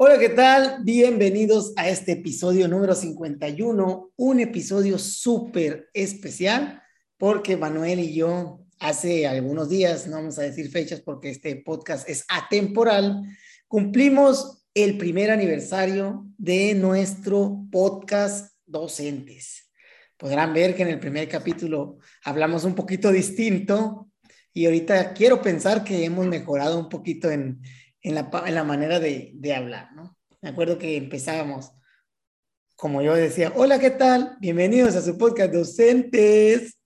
Hola, ¿qué tal? Bienvenidos a este episodio número 51, un episodio súper especial porque Manuel y yo hace algunos días, no vamos a decir fechas porque este podcast es atemporal, cumplimos el primer aniversario de nuestro podcast Docentes. Podrán ver que en el primer capítulo hablamos un poquito distinto y ahorita quiero pensar que hemos mejorado un poquito en, en la, manera de, hablar, ¿no? Me acuerdo que empezábamos, como yo decía, hola, ¿qué tal? Bienvenidos a su podcast Docentes.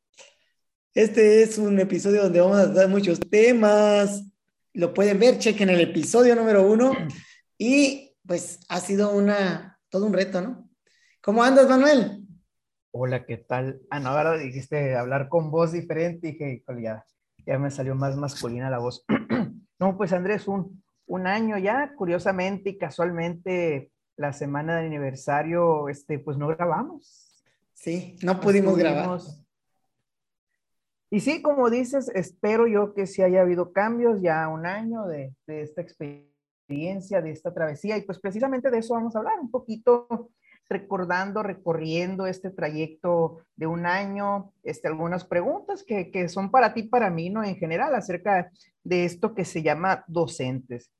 Este es un episodio donde vamos a dar muchos temas. Lo pueden ver, chequen el episodio número uno. Y pues ha sido una, todo un reto, ¿no? ¿Cómo andas, Manuel? Hola, ¿qué tal? Ah, no, ahora dijiste hablar con voz diferente. Dije, ya, ya me salió más masculina la voz. no, pues Andrés, un, un año ya, curiosamente y casualmente, la semana de aniversario, este, pues no grabamos. Sí, no pudimos grabar. Y sí, como dices, espero yo que sí haya habido cambios ya un año de, de esta experiencia, de esta travesía, y pues precisamente de eso vamos a hablar, un poquito recordando, recorriendo este trayecto de un año, este, algunas preguntas que, que son para ti, para mí, ¿no? En general, acerca de esto que se llama docentes.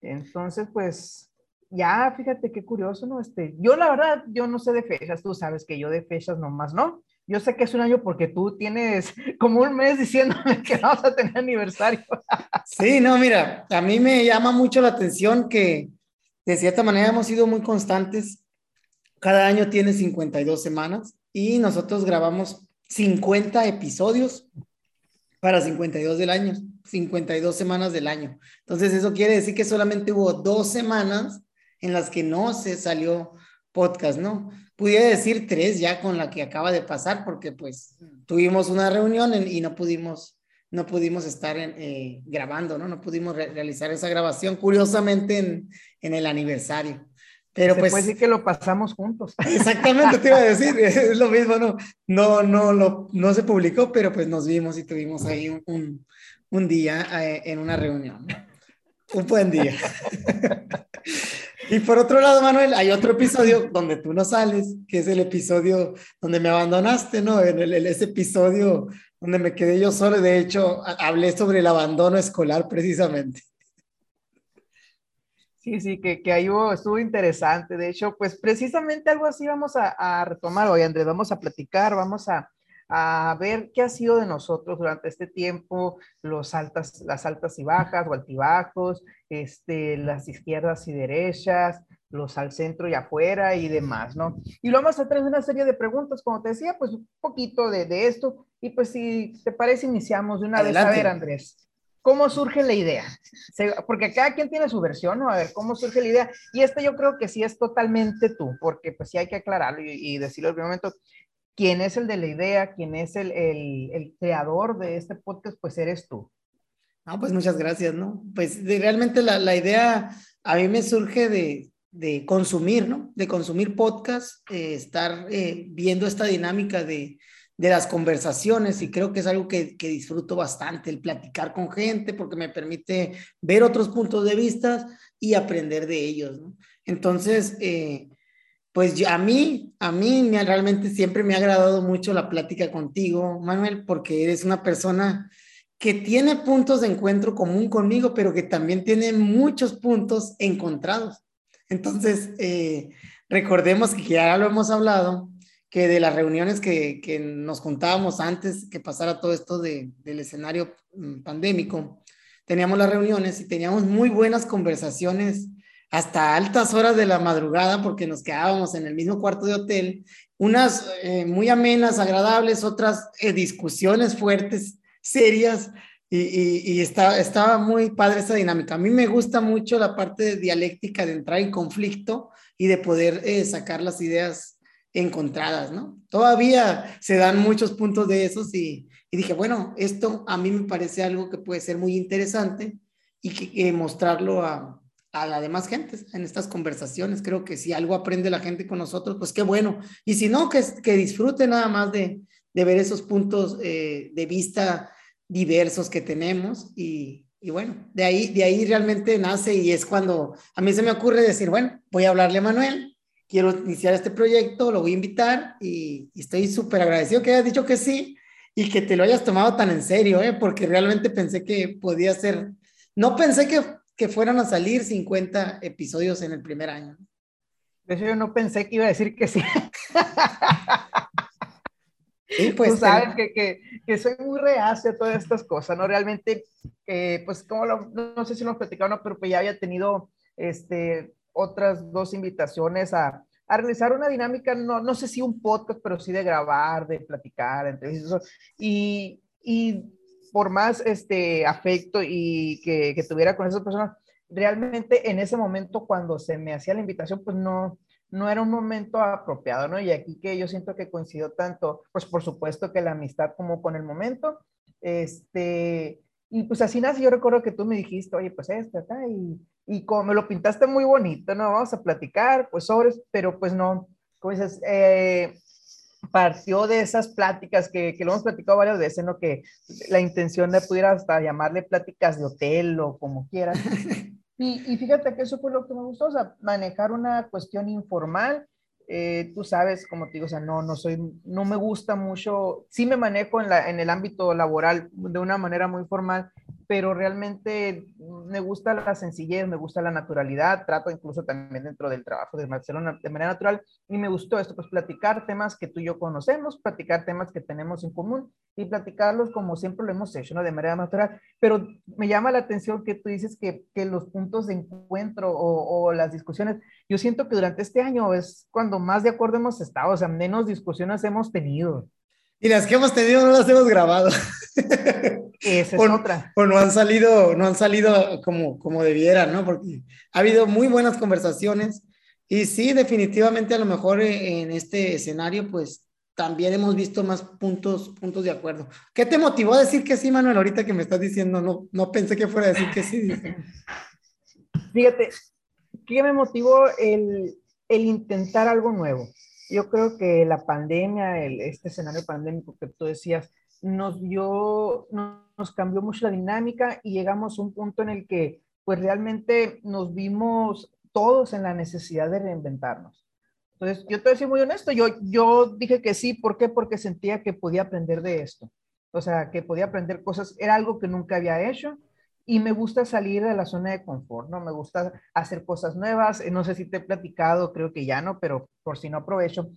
Entonces, pues, ya, fíjate qué curioso, ¿no? Este, yo la verdad, yo no sé de fechas, tú sabes que yo de fechas nomás, ¿no? Yo sé que es un año porque tú tienes como un mes diciéndome que vamos a tener aniversario. Sí, no, mira, a mí me llama mucho la atención que de cierta manera hemos sido muy constantes. Cada año tiene 52 semanas y nosotros grabamos 50 episodios para 52 del año, 52 semanas del año. Entonces eso quiere decir que solamente hubo dos semanas en las que no se salió podcast, ¿no? Pudiera decir tres ya con la que acaba de pasar porque pues tuvimos una reunión y no pudimos, no pudimos estar eh, grabando, ¿no? No pudimos realizar esa grabación, curiosamente en, en el aniversario. Pero se pues, puede decir que lo pasamos juntos. Exactamente, te iba a decir, es lo mismo, ¿no? No, no, no, no se publicó, pero pues nos vimos y tuvimos ahí un, un, día eh, en una reunión. Un buen día. y por otro lado, Manuel, hay otro episodio donde tú no sales, que es el episodio donde me abandonaste, ¿no? En el, ese episodio donde me quedé yo solo, de hecho, hablé sobre el abandono escolar precisamente. Sí, sí, que, que ahí hubo, estuvo interesante. De hecho, pues precisamente algo así vamos a, a retomar hoy, Andrés. Vamos a platicar, vamos a, a, ver qué ha sido de nosotros durante este tiempo, los altas, las altas y bajas o altibajos, este, las izquierdas y derechas, los al centro y afuera y demás, ¿no? Y lo vamos a traer una serie de preguntas, como te decía, pues un poquito de, de esto. Y pues si te parece, iniciamos de una vez. A ver, Andrés. ¿Cómo surge la idea? Porque cada quien tiene su versión, ¿no? A ver, ¿cómo surge la idea? Y esta yo creo que sí es totalmente tú, porque pues sí hay que aclararlo y, decirlo en primer momento. ¿Quién es el de la idea? ¿Quién es el, el, creador de este podcast? Pues eres tú. No, pues muchas gracias, ¿no? Pues realmente la, la, idea a mí me surge de, de consumir, ¿no? De consumir podcast, eh, estar eh, viendo esta dinámica de, de las conversaciones y creo que es algo que, que, disfruto bastante, el platicar con gente porque me permite ver otros puntos de vista y aprender de ellos. Entonces, eh, pues a mí, a mí me, realmente siempre me ha agradado mucho la plática contigo, Manuel, porque eres una persona que tiene puntos de encuentro común conmigo, pero que también tiene muchos puntos encontrados. Entonces, eh, recordemos que ya lo hemos hablado, que de las reuniones que, que nos contábamos antes que pasara todo esto de, del escenario mm, pandémico, teníamos las reuniones y teníamos muy buenas conversaciones hasta altas horas de la madrugada porque nos quedábamos en el mismo cuarto de hotel, unas eh, muy amenas, agradables, otras eh, discusiones fuertes, serias, y, y, y estaba, estaba muy padre esa dinámica. A mí me gusta mucho la parte de dialéctica, de entrar en conflicto y de poder eh, sacar las ideas encontradas, ¿no? Todavía se dan muchos puntos de esos y, dije, bueno, esto a mí me parece algo que puede ser muy interesante y que, mostrarlo a, a la demás gente en estas conversaciones. Creo que si algo aprende la gente con nosotros, pues qué bueno. Y si no, que, que disfrute nada más de, de ver esos puntos eh, de vista diversos que tenemos y, y bueno, de ahí, de ahí realmente nace y es cuando a mí se me ocurre decir, bueno, voy a hablarle a Manuel, quiero iniciar este proyecto, lo voy a invitar y, estoy súper agradecido que hayas dicho que sí y que te lo hayas tomado tan en serio, ¿eh? porque realmente pensé que podía ser, no pensé que, que fueran a salir 50 episodios en el primer año. De hecho, yo no pensé que iba a decir que sí. Sí, pues. Tú sabes que, que, que, soy muy reacia a todas estas cosas, ¿no? Realmente, eh, pues, como lo, no sé si lo ¿no? Pero pues ya había tenido este, otras dos invitaciones a, a realizar una dinámica, no, no sé si un podcast, pero sí de grabar, de platicar, entrevistas, y, y por más este afecto y que, que tuviera con esas personas, realmente en ese momento cuando se me hacía la invitación, pues no, no era un momento apropiado, ¿no? Y aquí que yo siento que coincidió tanto, pues por supuesto que la amistad como con el momento, este, y pues así nace, yo recuerdo que tú me dijiste, oye, pues esto, acá, y, y como me lo pintaste muy bonito, ¿no? Vamos a platicar, pues sobre, pero pues no, como dices, eh, partió de esas pláticas que, que, lo hemos platicado varias veces, ¿no? Que la intención de pudiera hasta llamarle pláticas de hotel o como quieras. Y, y, fíjate que eso fue lo que me gustó, o sea, manejar una cuestión informal. Eh, tú sabes, como te digo, o sea, no, no soy, no me gusta mucho, sí me manejo en, la, en el ámbito laboral de una manera muy formal, pero realmente me gusta la sencillez, me gusta la naturalidad, trato incluso también dentro del trabajo de Barcelona de manera natural y me gustó esto, pues platicar temas que tú y yo conocemos, platicar temas que tenemos en común y platicarlos como siempre lo hemos hecho, ¿no? De manera natural, pero me llama la atención que tú dices que, que los puntos de encuentro o, o, las discusiones, yo siento que durante este año es cuando más de acuerdo hemos estado, o sea, menos discusiones hemos tenido. Y las que hemos tenido no las hemos grabado. Esa es o, otra. O no han salido, no han salido como, como debieran, ¿no? Porque ha habido muy buenas conversaciones y sí, definitivamente a lo mejor en este escenario, pues también hemos visto más puntos, puntos de acuerdo. ¿Qué te motivó a decir que sí, Manuel? Ahorita que me estás diciendo, no, no pensé que fuera a decir que sí. Fíjate, ¿qué me motivó el, el intentar algo nuevo? Yo creo que la pandemia, el, este escenario pandémico que tú decías, nos dio, nos cambió mucho la dinámica y llegamos a un punto en el que pues realmente nos vimos todos en la necesidad de reinventarnos. Entonces, yo te voy muy honesto, yo, yo dije que sí, ¿por qué? Porque sentía que podía aprender de esto. O sea, que podía aprender cosas, era algo que nunca había hecho y me gusta salir de la zona de confort, ¿no? Me gusta hacer cosas nuevas, no sé si te he platicado, creo que ya no, pero por si no aprovecho,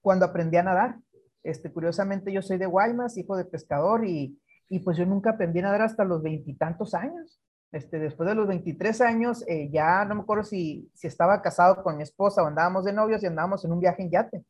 cuando aprendí a nadar, este, curiosamente yo soy de Guaymas, hijo de pescador, y, y pues yo nunca aprendí a nadar hasta los veintitantos años. Este, después de los 23 años, eh, ya no me acuerdo si, si estaba casado con mi esposa o andábamos de novios y andábamos en un viaje en yate.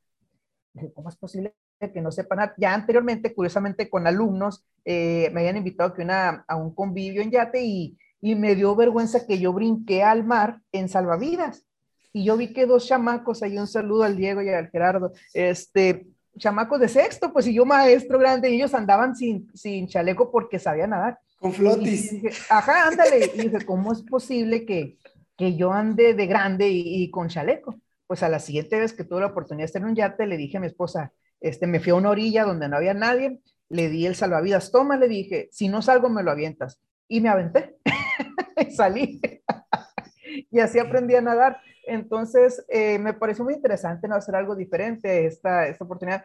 Dije, ¿cómo es posible que no sepan nada? Ya anteriormente, curiosamente, con alumnos, eh, me habían invitado que una, a un convivio en yate y, y me dio vergüenza que yo brinqué al mar en salvavidas. Y yo vi que dos chamacos, ahí un saludo al Diego y al Gerardo, este, chamacos de sexto, pues y yo maestro grande, y ellos andaban sin, sin chaleco porque sabían nadar. Con flotis. Dije, Ajá, ándale. Y dije, ¿cómo es posible que, que yo ande de grande y, y, con chaleco? Pues a la siguiente vez que tuve la oportunidad de estar en un yate, le dije a mi esposa, este, me fui a una orilla donde no había nadie, le di el salvavidas, toma, le dije, si no salgo me lo avientas. Y me aventé, salí. y así aprendí a nadar. Entonces, eh, me pareció muy interesante ¿no? hacer algo diferente esta, esta oportunidad.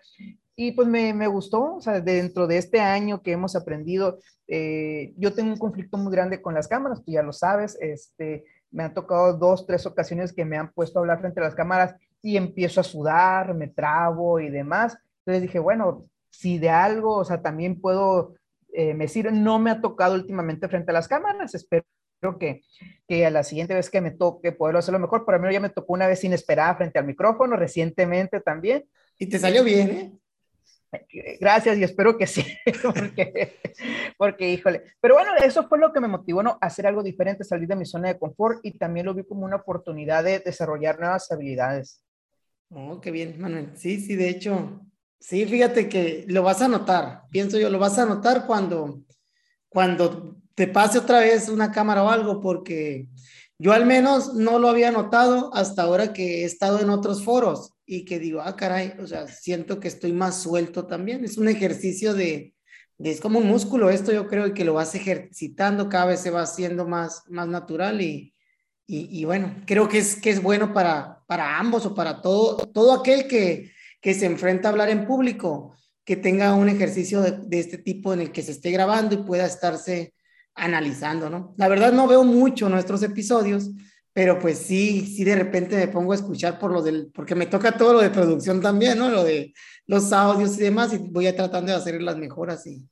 Y pues me, me, gustó, o sea, dentro de este año que hemos aprendido, eh, yo tengo un conflicto muy grande con las cámaras, tú ya lo sabes, este, me han tocado dos, tres ocasiones que me han puesto a hablar frente a las cámaras y empiezo a sudar, me trabo y demás. Entonces dije, bueno, si de algo, o sea, también puedo, eh, me sirve, no me ha tocado últimamente frente a las cámaras, espero creo que, que a la siguiente vez que me toque poderlo hacerlo mejor, por menos ya me tocó una vez inesperada frente al micrófono, recientemente también. Y te salió bien, ¿eh? Gracias y espero que sí, porque, porque híjole. Pero bueno, eso fue lo que me motivó ¿no? a hacer algo diferente, salir de mi zona de confort y también lo vi como una oportunidad de desarrollar nuevas habilidades. Oh, qué bien, Manuel. Sí, sí, de hecho, sí, fíjate que lo vas a notar, pienso yo, lo vas a notar cuando, cuando te pase otra vez una cámara o algo, porque yo al menos no lo había notado hasta ahora que he estado en otros foros y que digo, ah, caray, o sea, siento que estoy más suelto también. Es un ejercicio de, es como un músculo esto, yo creo, que lo vas ejercitando, cada vez se va haciendo más, más natural y, y, bueno, creo que es, que es bueno para, para ambos o para todo, todo aquel que, que se enfrenta a hablar en público, que tenga un ejercicio de, de, este tipo en el que se esté grabando y pueda estarse analizando, ¿no? La verdad no veo mucho nuestros episodios, pero pues sí, sí de repente me pongo a escuchar por lo del, porque me toca todo lo de producción también, ¿no? Lo de los audios y demás, y voy a tratando de hacer las mejoras y,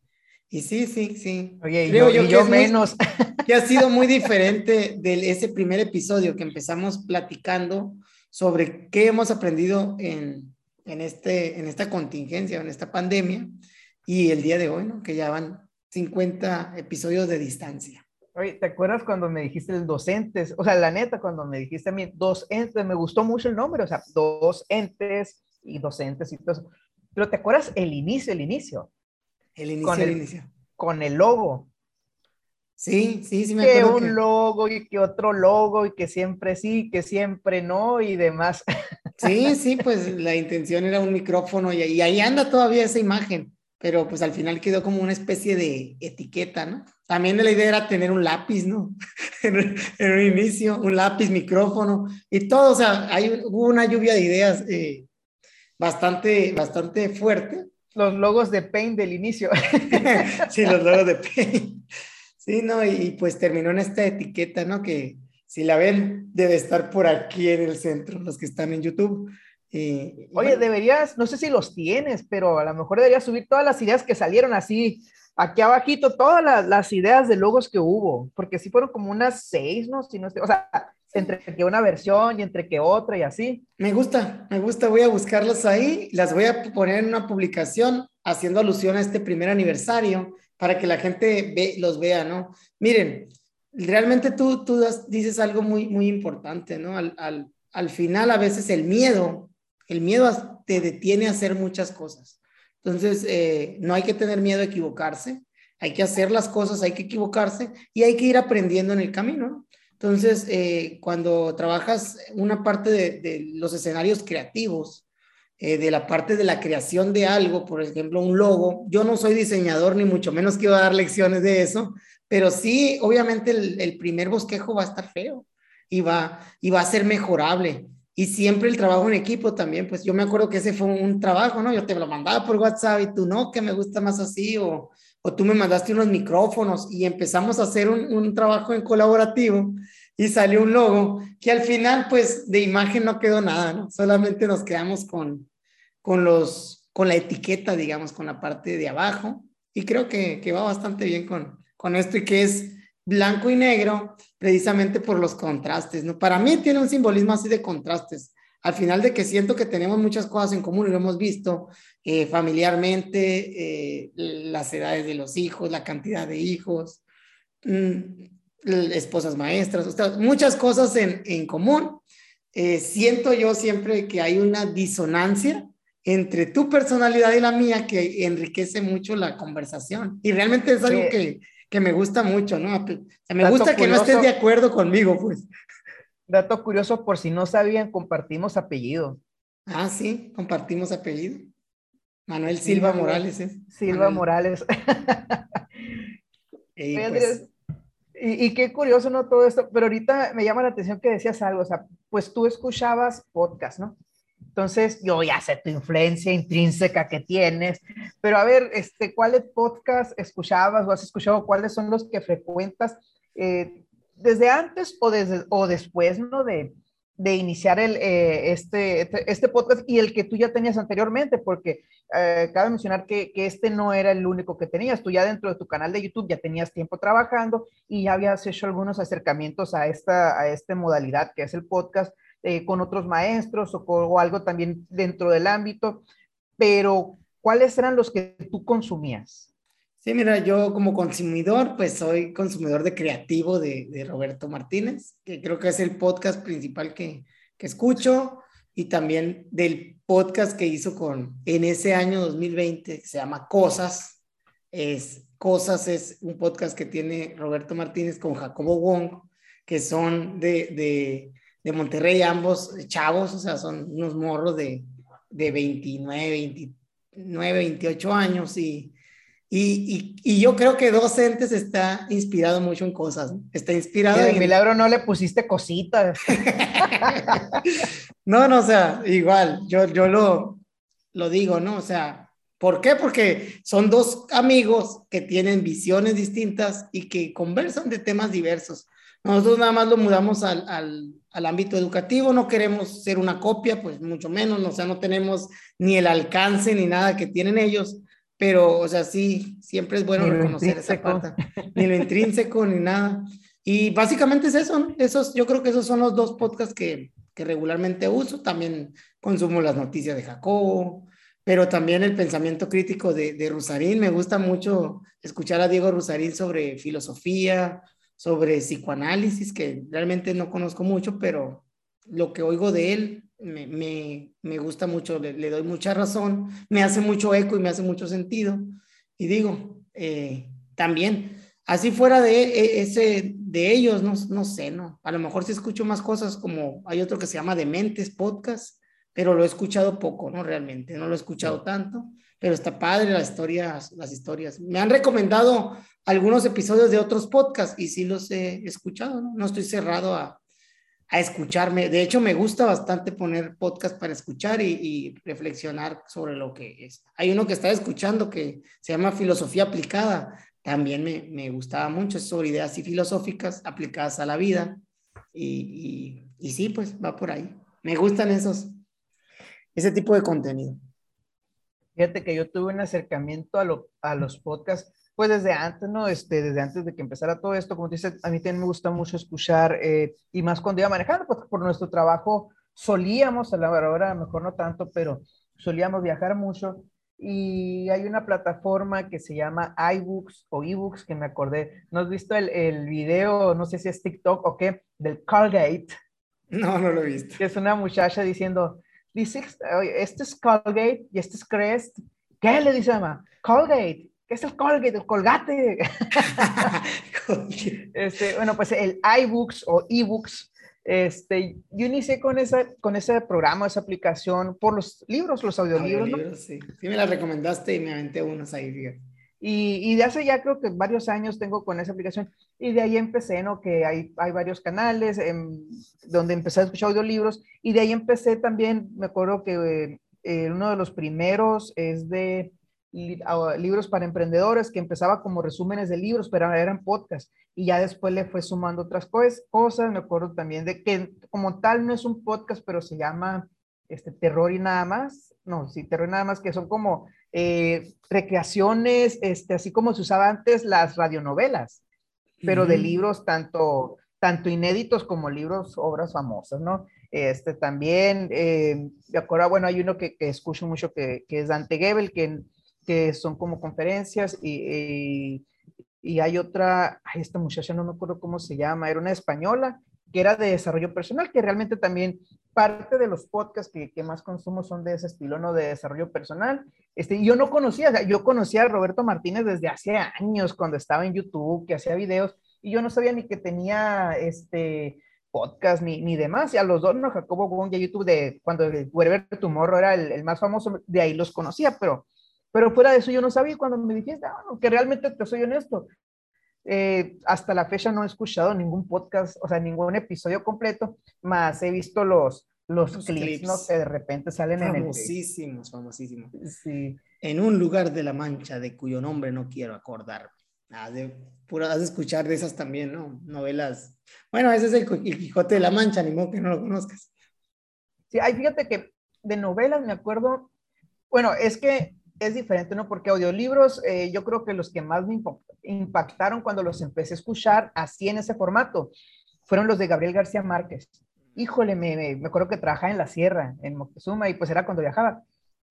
y sí, sí, sí. Oye, Creo yo, yo, menos. que ha sido muy diferente de ese primer episodio que empezamos platicando sobre qué hemos aprendido en, en, este, en esta contingencia, en esta pandemia, y el día de hoy, ¿no? Que ya van 50 episodios de distancia. Oye, ¿te acuerdas cuando me dijiste el docentes? O sea, la neta, cuando me dijiste a mí dos entes, me gustó mucho el nombre, o sea, dos entes y docentes y todo eso. Pero ¿te acuerdas el inicio, el inicio? El inicio, con el, inicio. Con el logo. Sí, sí, sí me que acuerdo. un logo y que otro logo y que siempre sí, que siempre no y demás. Sí, sí, pues la intención era un micrófono y, y ahí anda todavía esa imagen pero pues al final quedó como una especie de etiqueta, ¿no? También la idea era tener un lápiz, ¿no? en, un inicio, un lápiz, micrófono y todo, o sea, hay, hubo una lluvia de ideas eh, bastante, bastante fuerte. Los logos de Paint del inicio. sí, los logos de Paint. Sí, ¿no? Y, pues terminó en esta etiqueta, ¿no? Que si la ven, debe estar por aquí en el centro, los que están en YouTube. Oye, deberías, no sé si los tienes, pero a lo mejor deberías subir todas las ideas que salieron así, aquí abajito, todas las, ideas de logos que hubo, porque sí fueron como unas seis, ¿no? Si no o sea, entre que una versión y entre que otra y así. Me gusta, me gusta, voy a buscarlas ahí, las voy a poner en una publicación haciendo alusión a este primer aniversario para que la gente ve, los vea, ¿no? Miren, realmente tú, tú dices algo muy, muy importante, ¿no? Al, al, al final a veces el miedo el miedo te detiene a hacer muchas cosas. Entonces, eh, no hay que tener miedo a equivocarse, hay que hacer las cosas, hay que equivocarse y hay que ir aprendiendo en el camino. Entonces, eh, cuando trabajas una parte de, los escenarios creativos, eh, de la parte de la creación de algo, por ejemplo, un logo, yo no soy diseñador ni mucho menos quiero dar lecciones de eso, pero sí, obviamente el, el primer bosquejo va a estar feo y va, y va a ser mejorable y siempre el trabajo en equipo también, pues yo me acuerdo que ese fue un trabajo, ¿no? Yo te lo mandaba por WhatsApp y tú no, que me gusta más así, o, o tú me mandaste unos micrófonos y empezamos a hacer un, un, trabajo en colaborativo y salió un logo que al final, pues de imagen no quedó nada, ¿no? Solamente nos quedamos con, con, los, con la etiqueta, digamos, con la parte de abajo y creo que, que va bastante bien con, con esto y que es blanco y negro precisamente por los contrastes, ¿no? Para mí tiene un simbolismo así de contrastes. Al final de que siento que tenemos muchas cosas en común y lo hemos visto eh, familiarmente, eh, las edades de los hijos, la cantidad de hijos, mm, esposas maestras, muchas cosas en, en común. Eh, siento yo siempre que hay una disonancia entre tu personalidad y la mía que enriquece mucho la conversación. Y realmente es algo que, que me gusta mucho, ¿no? me gusta que no estés de acuerdo conmigo, pues. Dato curioso, por si no sabían, compartimos apellido. Ah, sí, compartimos apellido. Manuel Silva Morales, ¿eh? Silva Morales. Pues. y, y, qué curioso, ¿no? Todo esto, pero ahorita me llama la atención que decías algo, o sea, pues tú escuchabas podcast, ¿no? Entonces, yo ya sé tu influencia intrínseca que tienes, pero a ver, este, ¿cuáles podcasts escuchabas o has escuchado? ¿Cuáles son los que frecuentas eh, desde antes o, desde, o después, ¿no? De, de iniciar el, eh, este, este, este, podcast y el que tú ya tenías anteriormente, porque eh, cabe mencionar que, que, este no era el único que tenías. Tú ya dentro de tu canal de YouTube ya tenías tiempo trabajando y ya habías hecho algunos acercamientos a esta, a esta modalidad que es el podcast eh, con otros maestros o, algo también dentro del ámbito, pero ¿cuáles eran los que tú consumías? Sí, mira, yo como consumidor, pues soy consumidor de creativo de, Roberto Martínez, que creo que es el podcast principal que, que escucho, y también del podcast que hizo con en ese año 2020, que se llama Cosas. Es, Cosas es un podcast que tiene Roberto Martínez con Jacobo Wong, que son de de Monterrey, ambos chavos, o sea, son unos morros de, de 29, 29, 28 años y, Y, y, yo creo que Docentes está inspirado mucho en cosas, está inspirado en... milagro no le pusiste cositas. no, no, o sea, igual, yo, yo lo, lo digo, ¿no? O sea, ¿por qué? Porque son dos amigos que tienen visiones distintas y que conversan de temas diversos. Nosotros nada más lo mudamos al, al, al ámbito educativo, no queremos ser una copia, pues mucho menos, o sea, no tenemos ni el alcance ni nada que tienen ellos pero, o sea, sí, siempre es bueno reconocer esa parte, ni lo intrínseco, ni nada. Y básicamente es eso, ¿no? Esos, yo creo que esos son los dos podcasts que, que regularmente uso. También consumo las noticias de Jacobo, pero también el pensamiento crítico de, de Rusarín. Me gusta mucho escuchar a Diego Rusarín sobre filosofía, sobre psicoanálisis, que realmente no conozco mucho, pero lo que oigo de él me, me, me gusta mucho, le, le, doy mucha razón, me hace mucho eco y me hace mucho sentido. Y digo, eh, también, así fuera de e, ese, de ellos, no, no sé, ¿no? A lo mejor si escucho más cosas como hay otro que se llama Dementes Podcast, pero lo he escuchado poco, ¿no? Realmente, no lo he escuchado tanto, pero está padre las historias, las historias. Me han recomendado algunos episodios de otros podcasts y sí los he escuchado, ¿no? No estoy cerrado a, a escucharme. De hecho, me gusta bastante poner podcast para escuchar y, reflexionar sobre lo que es. Hay uno que estaba escuchando que se llama Filosofía Aplicada. También me, me gustaba mucho, es sobre ideas y filosóficas aplicadas a la vida. Y, y, sí, pues va por ahí. Me gustan esos, ese tipo de contenido. Fíjate que yo tuve un acercamiento a, lo, a los podcasts pues desde antes, ¿no? Este, desde antes de que empezara todo esto, como dice, a mí también me gusta mucho escuchar, eh, y más cuando iba manejando, pues por nuestro trabajo solíamos, a la hora mejor no tanto, pero solíamos viajar mucho, y hay una plataforma que se llama iBooks o eBooks, que me acordé, ¿no has visto el, el video, no sé si es TikTok o qué, del Colgate? No, no lo he visto. Que es una muchacha diciendo, dice, este es Colgate y este es Crest, ¿qué le dice mamá? Colgate, ¿Qué es el Colgate? El Colgate. este, bueno, pues el iBooks o eBooks, este, yo inicié con, esa, con ese programa, esa aplicación por los libros, los audiolibros. audiolibros sí. sí, me la recomendaste y me aventé unos ahí, fíjate. Y, y, de hace ya creo que varios años tengo con esa aplicación y de ahí empecé, ¿no? Que hay, hay varios canales en, donde empecé a escuchar audiolibros y de ahí empecé también, me acuerdo que eh, uno de los primeros es de libros para emprendedores que empezaba como resúmenes de libros, pero eran podcasts y ya después le fue sumando otras cosas. Me acuerdo también de que como tal no es un podcast, pero se llama este, Terror y nada más. No, sí, Terror y nada más, que son como eh, recreaciones, este, así como se usaba antes las radionovelas, pero de libros tanto, tanto inéditos como libros, obras famosas, ¿no? Este también, eh, de acuerdo, bueno, hay uno que, que escucho mucho que, que, es Dante Gebel, que que son como conferencias y, y, hay otra, ay, esta muchacha no me acuerdo cómo se llama, era una española que era de desarrollo personal, que realmente también parte de los podcasts que, que más consumo son de ese estilo, ¿no? De desarrollo personal. Este, yo no conocía, yo conocía a Roberto Martínez desde hace años, cuando estaba en YouTube, que hacía videos, y yo no sabía ni que tenía este podcast ni, ni demás. Y a los dos, ¿no? Jacobo Wong y YouTube, de cuando Wherever Tomorrow era el, el, más famoso, de ahí los conocía, pero pero fuera de eso yo no sabía cuando me dijiste, ah, que realmente te soy honesto. Eh, hasta la fecha no he escuchado ningún podcast, o sea, ningún episodio completo, más he visto los, los, clips, ¿no? Que de repente salen en el... Famosísimos, famosísimos. Sí. En un lugar de la Mancha de cuyo nombre no quiero acordarme. Has de, has de escuchar de esas también, ¿no? Novelas. Bueno, ese es el, el Quijote de la Mancha, ni modo que no lo conozcas. Sí, hay, fíjate que de novelas me acuerdo, bueno, es que es diferente, ¿no? Porque audiolibros, eh, yo creo que los que más me impactaron cuando los empecé a escuchar así en ese formato fueron los de Gabriel García Márquez. Híjole, me, me, acuerdo que trabajaba en la sierra, en Moctezuma, y pues era cuando viajaba.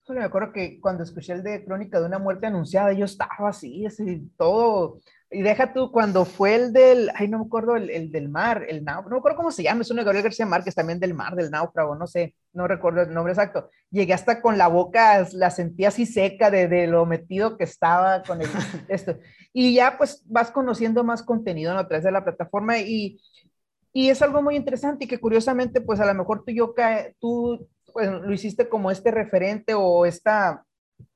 Me acuerdo que cuando escuché el de Crónica de una muerte anunciada, yo estaba así, así, todo y deja tú, cuando fue el del, ay, no me acuerdo, el, el del mar, el náufrago, no me acuerdo cómo se llama, es uno de Gabriel García Márquez, también del mar, del náufrago, no sé, no recuerdo el nombre exacto. Llegué hasta con la boca, la sentía así seca de, de lo metido que estaba con el, esto. Y ya pues vas conociendo más contenido a través de la plataforma y, y es algo muy interesante y que curiosamente pues a lo mejor tú, yo, tú pues, lo hiciste como este referente o esta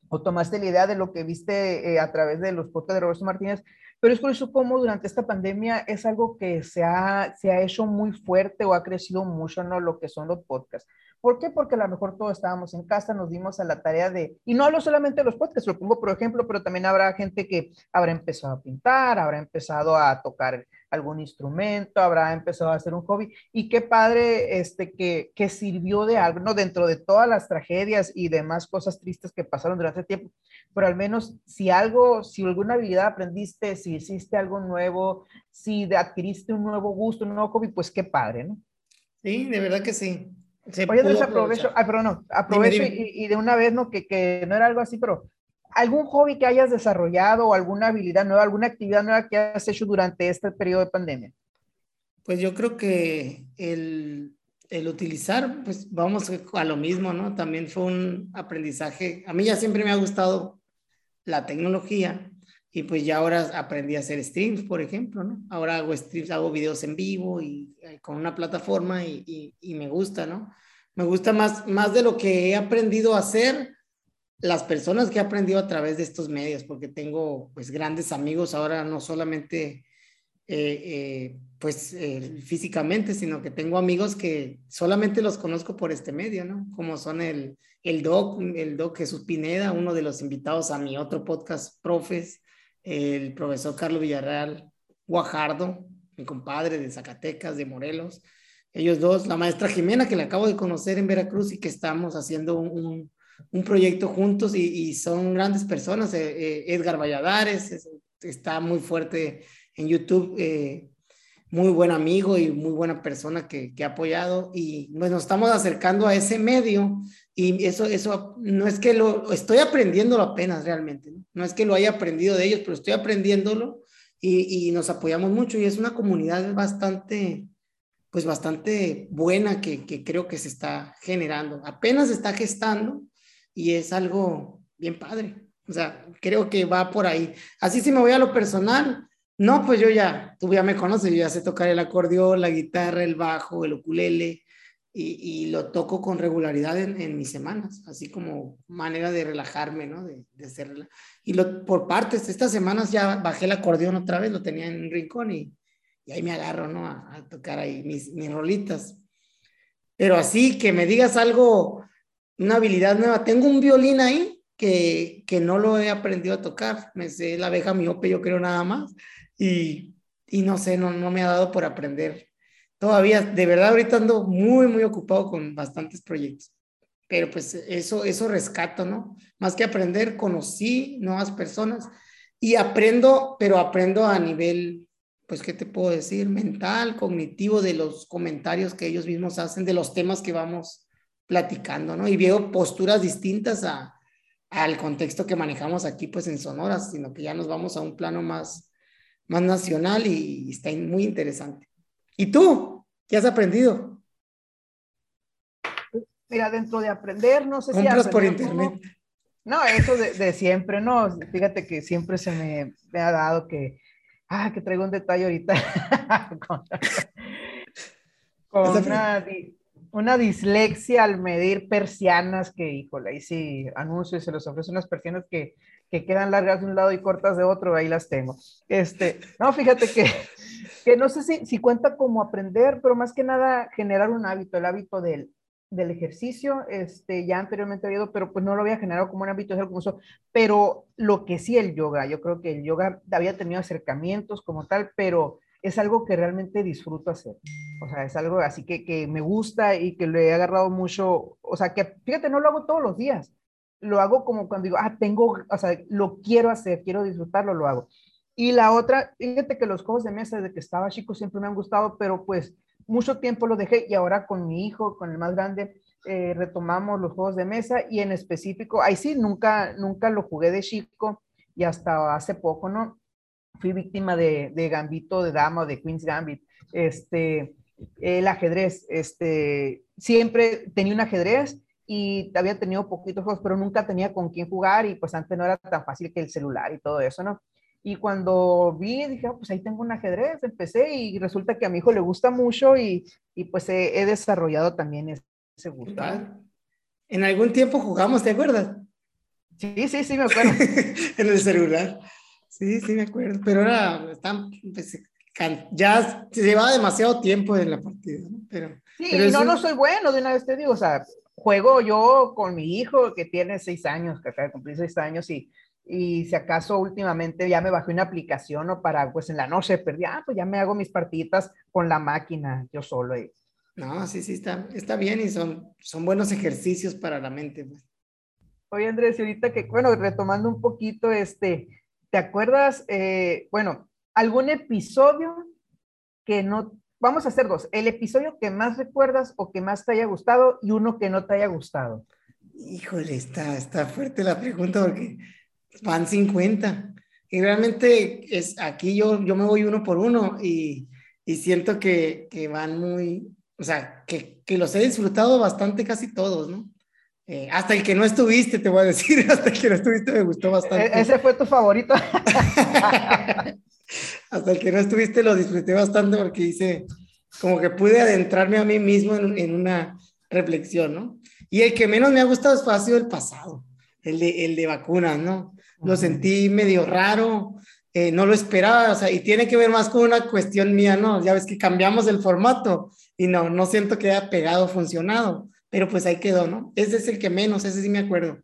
o tomaste la idea de lo que viste eh, a través de los podcasts de Roberto Martínez, pero es por eso como durante esta pandemia es algo que se ha, se ha hecho muy fuerte o ha crecido mucho, ¿no? Lo que son los podcasts. ¿Por qué? Porque a lo mejor todos estábamos en casa, nos dimos a la tarea de, y no hablo solamente de los podcasts, lo pongo por ejemplo, pero también habrá gente que habrá empezado a pintar, habrá empezado a tocar algún instrumento, habrá empezado a hacer un hobby, y qué padre este, que, que sirvió de algo, ¿no? Dentro de todas las tragedias y demás cosas tristes que pasaron durante el tiempo, pero al menos si algo, si alguna habilidad aprendiste, si hiciste algo nuevo, si adquiriste un nuevo gusto, un nuevo hobby, pues qué padre, ¿no? Sí, de verdad que sí. Oye, Andrés, aprovecho, ay, pero no, aprovecho Y, de una vez, ¿no? Que, que, no era algo así, pero algún hobby que hayas desarrollado o alguna habilidad nueva, alguna actividad nueva que hayas hecho durante este periodo de pandemia. Pues yo creo que el, el utilizar, pues vamos a lo mismo, ¿no? También fue un aprendizaje. A mí ya siempre me ha gustado la tecnología y pues ya ahora aprendí a hacer streams, por ejemplo, ¿no? Ahora hago streams, hago videos en vivo y eh, con una plataforma y, y, me gusta, ¿no? Me gusta más, más de lo que he aprendido a hacer, las personas que he aprendido a través de estos medios, porque tengo pues grandes amigos ahora, no solamente eh, eh, pues físicamente, sino que tengo amigos que solamente los conozco por este medio, ¿no? Como son el, el Doc, el Doc Jesús Pineda, uno de los invitados a mi otro podcast, Profes, el profesor Carlos Villarreal Guajardo, mi compadre de Zacatecas, de Morelos, ellos dos, la maestra Jimena, que le acabo de conocer en Veracruz y que estamos haciendo un proyecto juntos y, son grandes personas. Eh, eh, Edgar Valladares está muy fuerte en YouTube, eh, muy buen amigo y muy buena persona que, ha apoyado y pues nos estamos acercando a ese medio y eso, eso no es que lo estoy aprendiéndolo apenas realmente, ¿no? es que lo haya aprendido de ellos, pero estoy aprendiéndolo y, nos apoyamos mucho y es una comunidad bastante, pues bastante buena que, que creo que se está generando. Apenas está gestando y es algo bien padre. O sea, creo que va por ahí. Así si me voy a lo personal, no, pues yo ya, tú ya me conoces, yo ya sé tocar el acordeón, la guitarra, el bajo, el ukulele, y, y, lo toco con regularidad en, en, mis semanas, así como manera de relajarme, ¿no? De, de hacer, y lo, por partes, estas semanas ya bajé el acordeón otra vez, lo tenía en un rincón y, y ahí me agarro, ¿no? A, a, tocar ahí mis, mis rolitas. Pero así que me digas algo, una habilidad nueva, tengo un violín ahí que, que no lo he aprendido a tocar, me sé la abeja miope, yo creo nada más, y, y no sé, no, no me ha dado por aprender todavía, de verdad, ahorita ando muy, muy ocupado con bastantes proyectos. Pero pues eso, eso rescato, ¿no? Más que aprender, conocí nuevas personas y aprendo, pero aprendo a nivel, pues, ¿qué te puedo decir? Mental, cognitivo, de los comentarios que ellos mismos hacen, de los temas que vamos platicando, ¿no? Y veo posturas distintas a, al contexto que manejamos aquí, pues, en Sonora, sino que ya nos vamos a un plano más, más nacional y está muy interesante. ¿Y tú? ¿Qué has aprendido? Mira, dentro de aprender, no sé si... Compras por internet. No, eso de, siempre, no. Fíjate que siempre se me, ha dado que... Ah, que traigo un detalle ahorita. con, una, una, dislexia al medir persianas que, híjole, ahí sí anuncio y se los ofrece unas persianas que, que quedan largas de un lado y cortas de otro, ahí las tengo. Este, no, fíjate que que no sé si, si cuenta como aprender, pero más que nada generar un hábito, el hábito del, del ejercicio, este, ya anteriormente había ido, pero pues no lo había generado como un hábito, como eso, pero lo que sí el yoga, yo creo que el yoga había tenido acercamientos como tal, pero es algo que realmente disfruto hacer. O sea, es algo así que, que me gusta y que le he agarrado mucho, o sea, que fíjate, no lo hago todos los días, lo hago como cuando digo, ah, tengo, o sea, lo quiero hacer, quiero disfrutarlo, lo hago. Y la otra, fíjate que los juegos de mesa desde que estaba chico siempre me han gustado, pero pues mucho tiempo lo dejé y ahora con mi hijo, con el más grande, eh, retomamos los juegos de mesa y en específico, ahí sí, nunca, nunca lo jugué de chico y hasta hace poco, ¿no? Fui víctima de, de Gambito de Dama de Queen's Gambit. Este, el ajedrez, este, siempre tenía un ajedrez y había tenido poquitos juegos, pero nunca tenía con quién jugar y pues antes no era tan fácil que el celular y todo eso, ¿no? Y cuando vi, dije, oh, pues ahí tengo un ajedrez, empecé y resulta que a mi hijo le gusta mucho y, y pues he, he, desarrollado también ese gusto. En algún tiempo jugamos, ¿te acuerdas? Sí, sí, sí, me acuerdo. en el celular. Sí, sí, me acuerdo. Pero ahora están, pues, ya se llevaba demasiado tiempo en la partida, ¿no? Pero, sí, no, no soy bueno, de una vez te digo, o sea, juego yo con mi hijo que tiene seis años, que acaba de cumplir seis años y, y si acaso últimamente ya me bajé una aplicación o para, pues en la noche perdí, ah, pues ya me hago mis partiditas con la máquina yo solo. Y... No, sí, sí, está, está bien y son, son buenos ejercicios para la mente. Pues. Oye, Andrés, y ahorita que, bueno, retomando un poquito, este, ¿te acuerdas, eh, bueno, algún episodio que no vamos a hacer dos. El episodio que más recuerdas o que más te haya gustado y uno que no te haya gustado. Híjole, está, está fuerte la pregunta porque van 50. Y realmente es, aquí yo, yo me voy uno por uno y, y siento que, que, van muy, o sea, que, que, los he disfrutado bastante casi todos, ¿no? Eh, hasta el que no estuviste, te voy a decir, hasta el que no estuviste me gustó bastante. E-, ese fue tu favorito. hasta el que no estuviste lo disfruté bastante porque hice, como que pude adentrarme a mí mismo en, una reflexión, ¿no? Y el que menos me ha gustado es fácil el pasado, el de, el de vacunas, ¿no? Lo sentí medio raro, eh, no lo esperaba, o sea, y tiene que ver más con una cuestión mía, ¿no? Ya ves que cambiamos el formato y no, no siento que haya pegado, funcionado, pero pues ahí quedó, ¿no? Ese es el que menos, ese sí me acuerdo.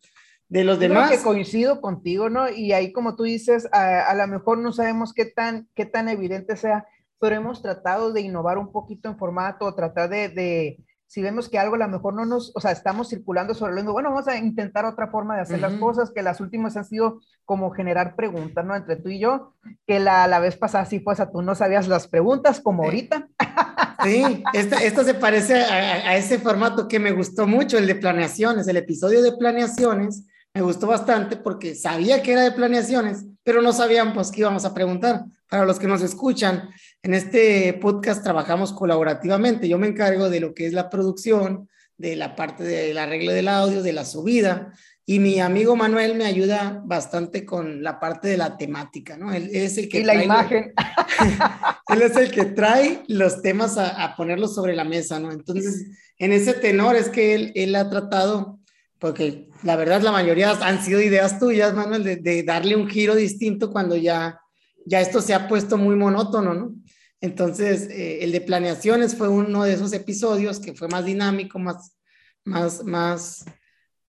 De los demás. que coincido contigo, ¿no? Y ahí, como tú dices, a, a lo mejor no sabemos qué tan, qué tan evidente sea, pero hemos tratado de innovar un poquito en formato, tratar de, de, si vemos que algo a lo mejor no nos, o sea, estamos circulando sobre lo mismo, bueno, vamos a intentar otra forma de hacer las cosas, que las últimas han sido como generar preguntas, ¿no? Entre tú y yo, que la, la vez pasada sí, pues a tú no sabías las preguntas como ahorita. Sí, esta, esto se parece a, a, ese formato que me gustó mucho, el de planeaciones, el episodio de planeaciones, me gustó bastante porque sabía que era de planeaciones, pero no sabíamos pues, qué íbamos a preguntar. Para los que nos escuchan, en este podcast trabajamos colaborativamente. Yo me encargo de lo que es la producción, de la parte del arreglo del audio, de la subida, y mi amigo Manuel me ayuda bastante con la parte de la temática, ¿no? Él, es el que... Y la imagen. él es el que trae los temas a, a, ponerlos sobre la mesa, ¿no? Entonces, en ese tenor es que él, él ha tratado porque la verdad la mayoría han sido ideas tuyas, Manuel, de, darle un giro distinto cuando ya, ya esto se ha puesto muy monótono, ¿no? Entonces, eh, el de planeaciones fue uno de esos episodios que fue más dinámico, más, más, más,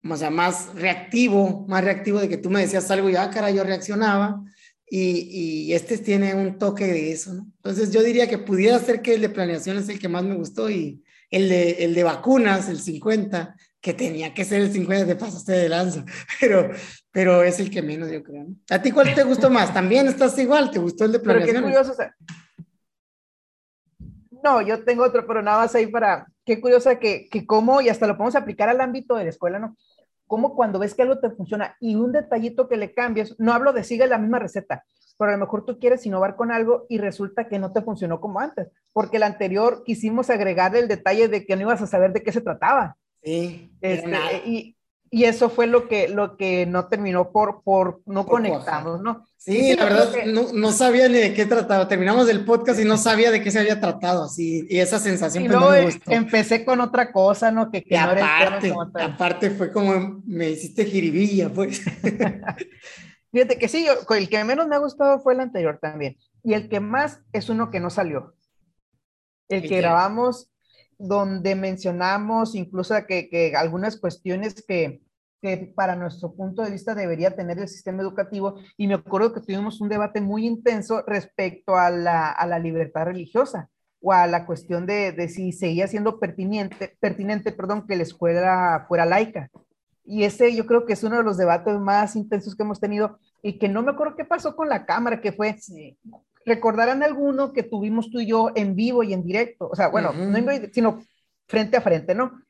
o sea, más reactivo, más reactivo de que tú me decías algo y, ah, cara, yo reaccionaba. Y, y, este tiene un toque de eso, ¿no? Entonces, yo diría que pudiera ser que el de planeaciones es el que más me gustó y el de, el de vacunas, el 50, que tenía que ser el 50, te pasaste de lanza, pero, pero es el que menos yo creo. ¿A ti cuál te gustó más? También estás igual, ¿te gustó el de planeación? Pero qué curioso, o sea, no, yo tengo otro, pero nada más ahí para, qué curioso que, que cómo, y hasta lo podemos aplicar al ámbito de la escuela, ¿no? Cómo cuando ves que algo te funciona y un detallito que le cambies, no hablo de sigue la misma receta, pero a lo mejor tú quieres innovar con algo y resulta que no te funcionó como antes, porque el anterior quisimos agregar el detalle de que no ibas a saber de qué se trataba. Sí. Este, y, y, eso fue lo que, lo que no terminó por, por no conectarnos, ¿no? Sí, la verdad, no, no, sabía ni de qué trataba. Terminamos el podcast y no sabía de qué se había tratado, así, y esa sensación y pues, luego me empecé con otra cosa, ¿no? Que, que no aparte, aparte fue como me hiciste jiribilla, pues. Fíjate que sí, yo, el que menos me ha gustado fue el anterior también. Y el que más es uno que no salió. El que grabamos donde mencionamos incluso que, que algunas cuestiones que, que, para nuestro punto de vista debería tener el sistema educativo. Y me acuerdo que tuvimos un debate muy intenso respecto a la, a la libertad religiosa o a la cuestión de, de, si seguía siendo pertinente, pertinente perdón, que la escuela fuera laica. Y ese yo creo que es uno de los debates más intensos que hemos tenido y que no me acuerdo qué pasó con la cámara, que fue, recordarán alguno que tuvimos tú y yo en vivo y en directo, o sea, bueno, no en vivo, sino frente a frente, ¿no?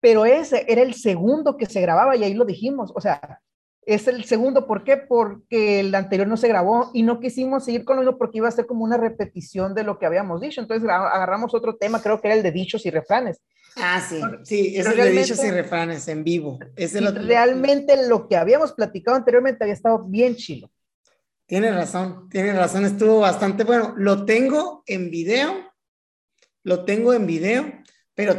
Pero ese era el segundo que se grababa y ahí lo dijimos, o sea, es el segundo, ¿por qué? Porque el anterior no se grabó y no quisimos seguir con uno porque iba a ser como una repetición de lo que habíamos dicho, entonces agarramos otro tema, creo que era el de dichos y refranes. Ah, sí, sí, es el de dichos y refranes en vivo. Es el otro... Realmente lo que habíamos platicado anteriormente había estado bien chilo. Tienes razón, tienes razón, estuvo bastante bueno. Lo tengo en video, lo tengo en video, pero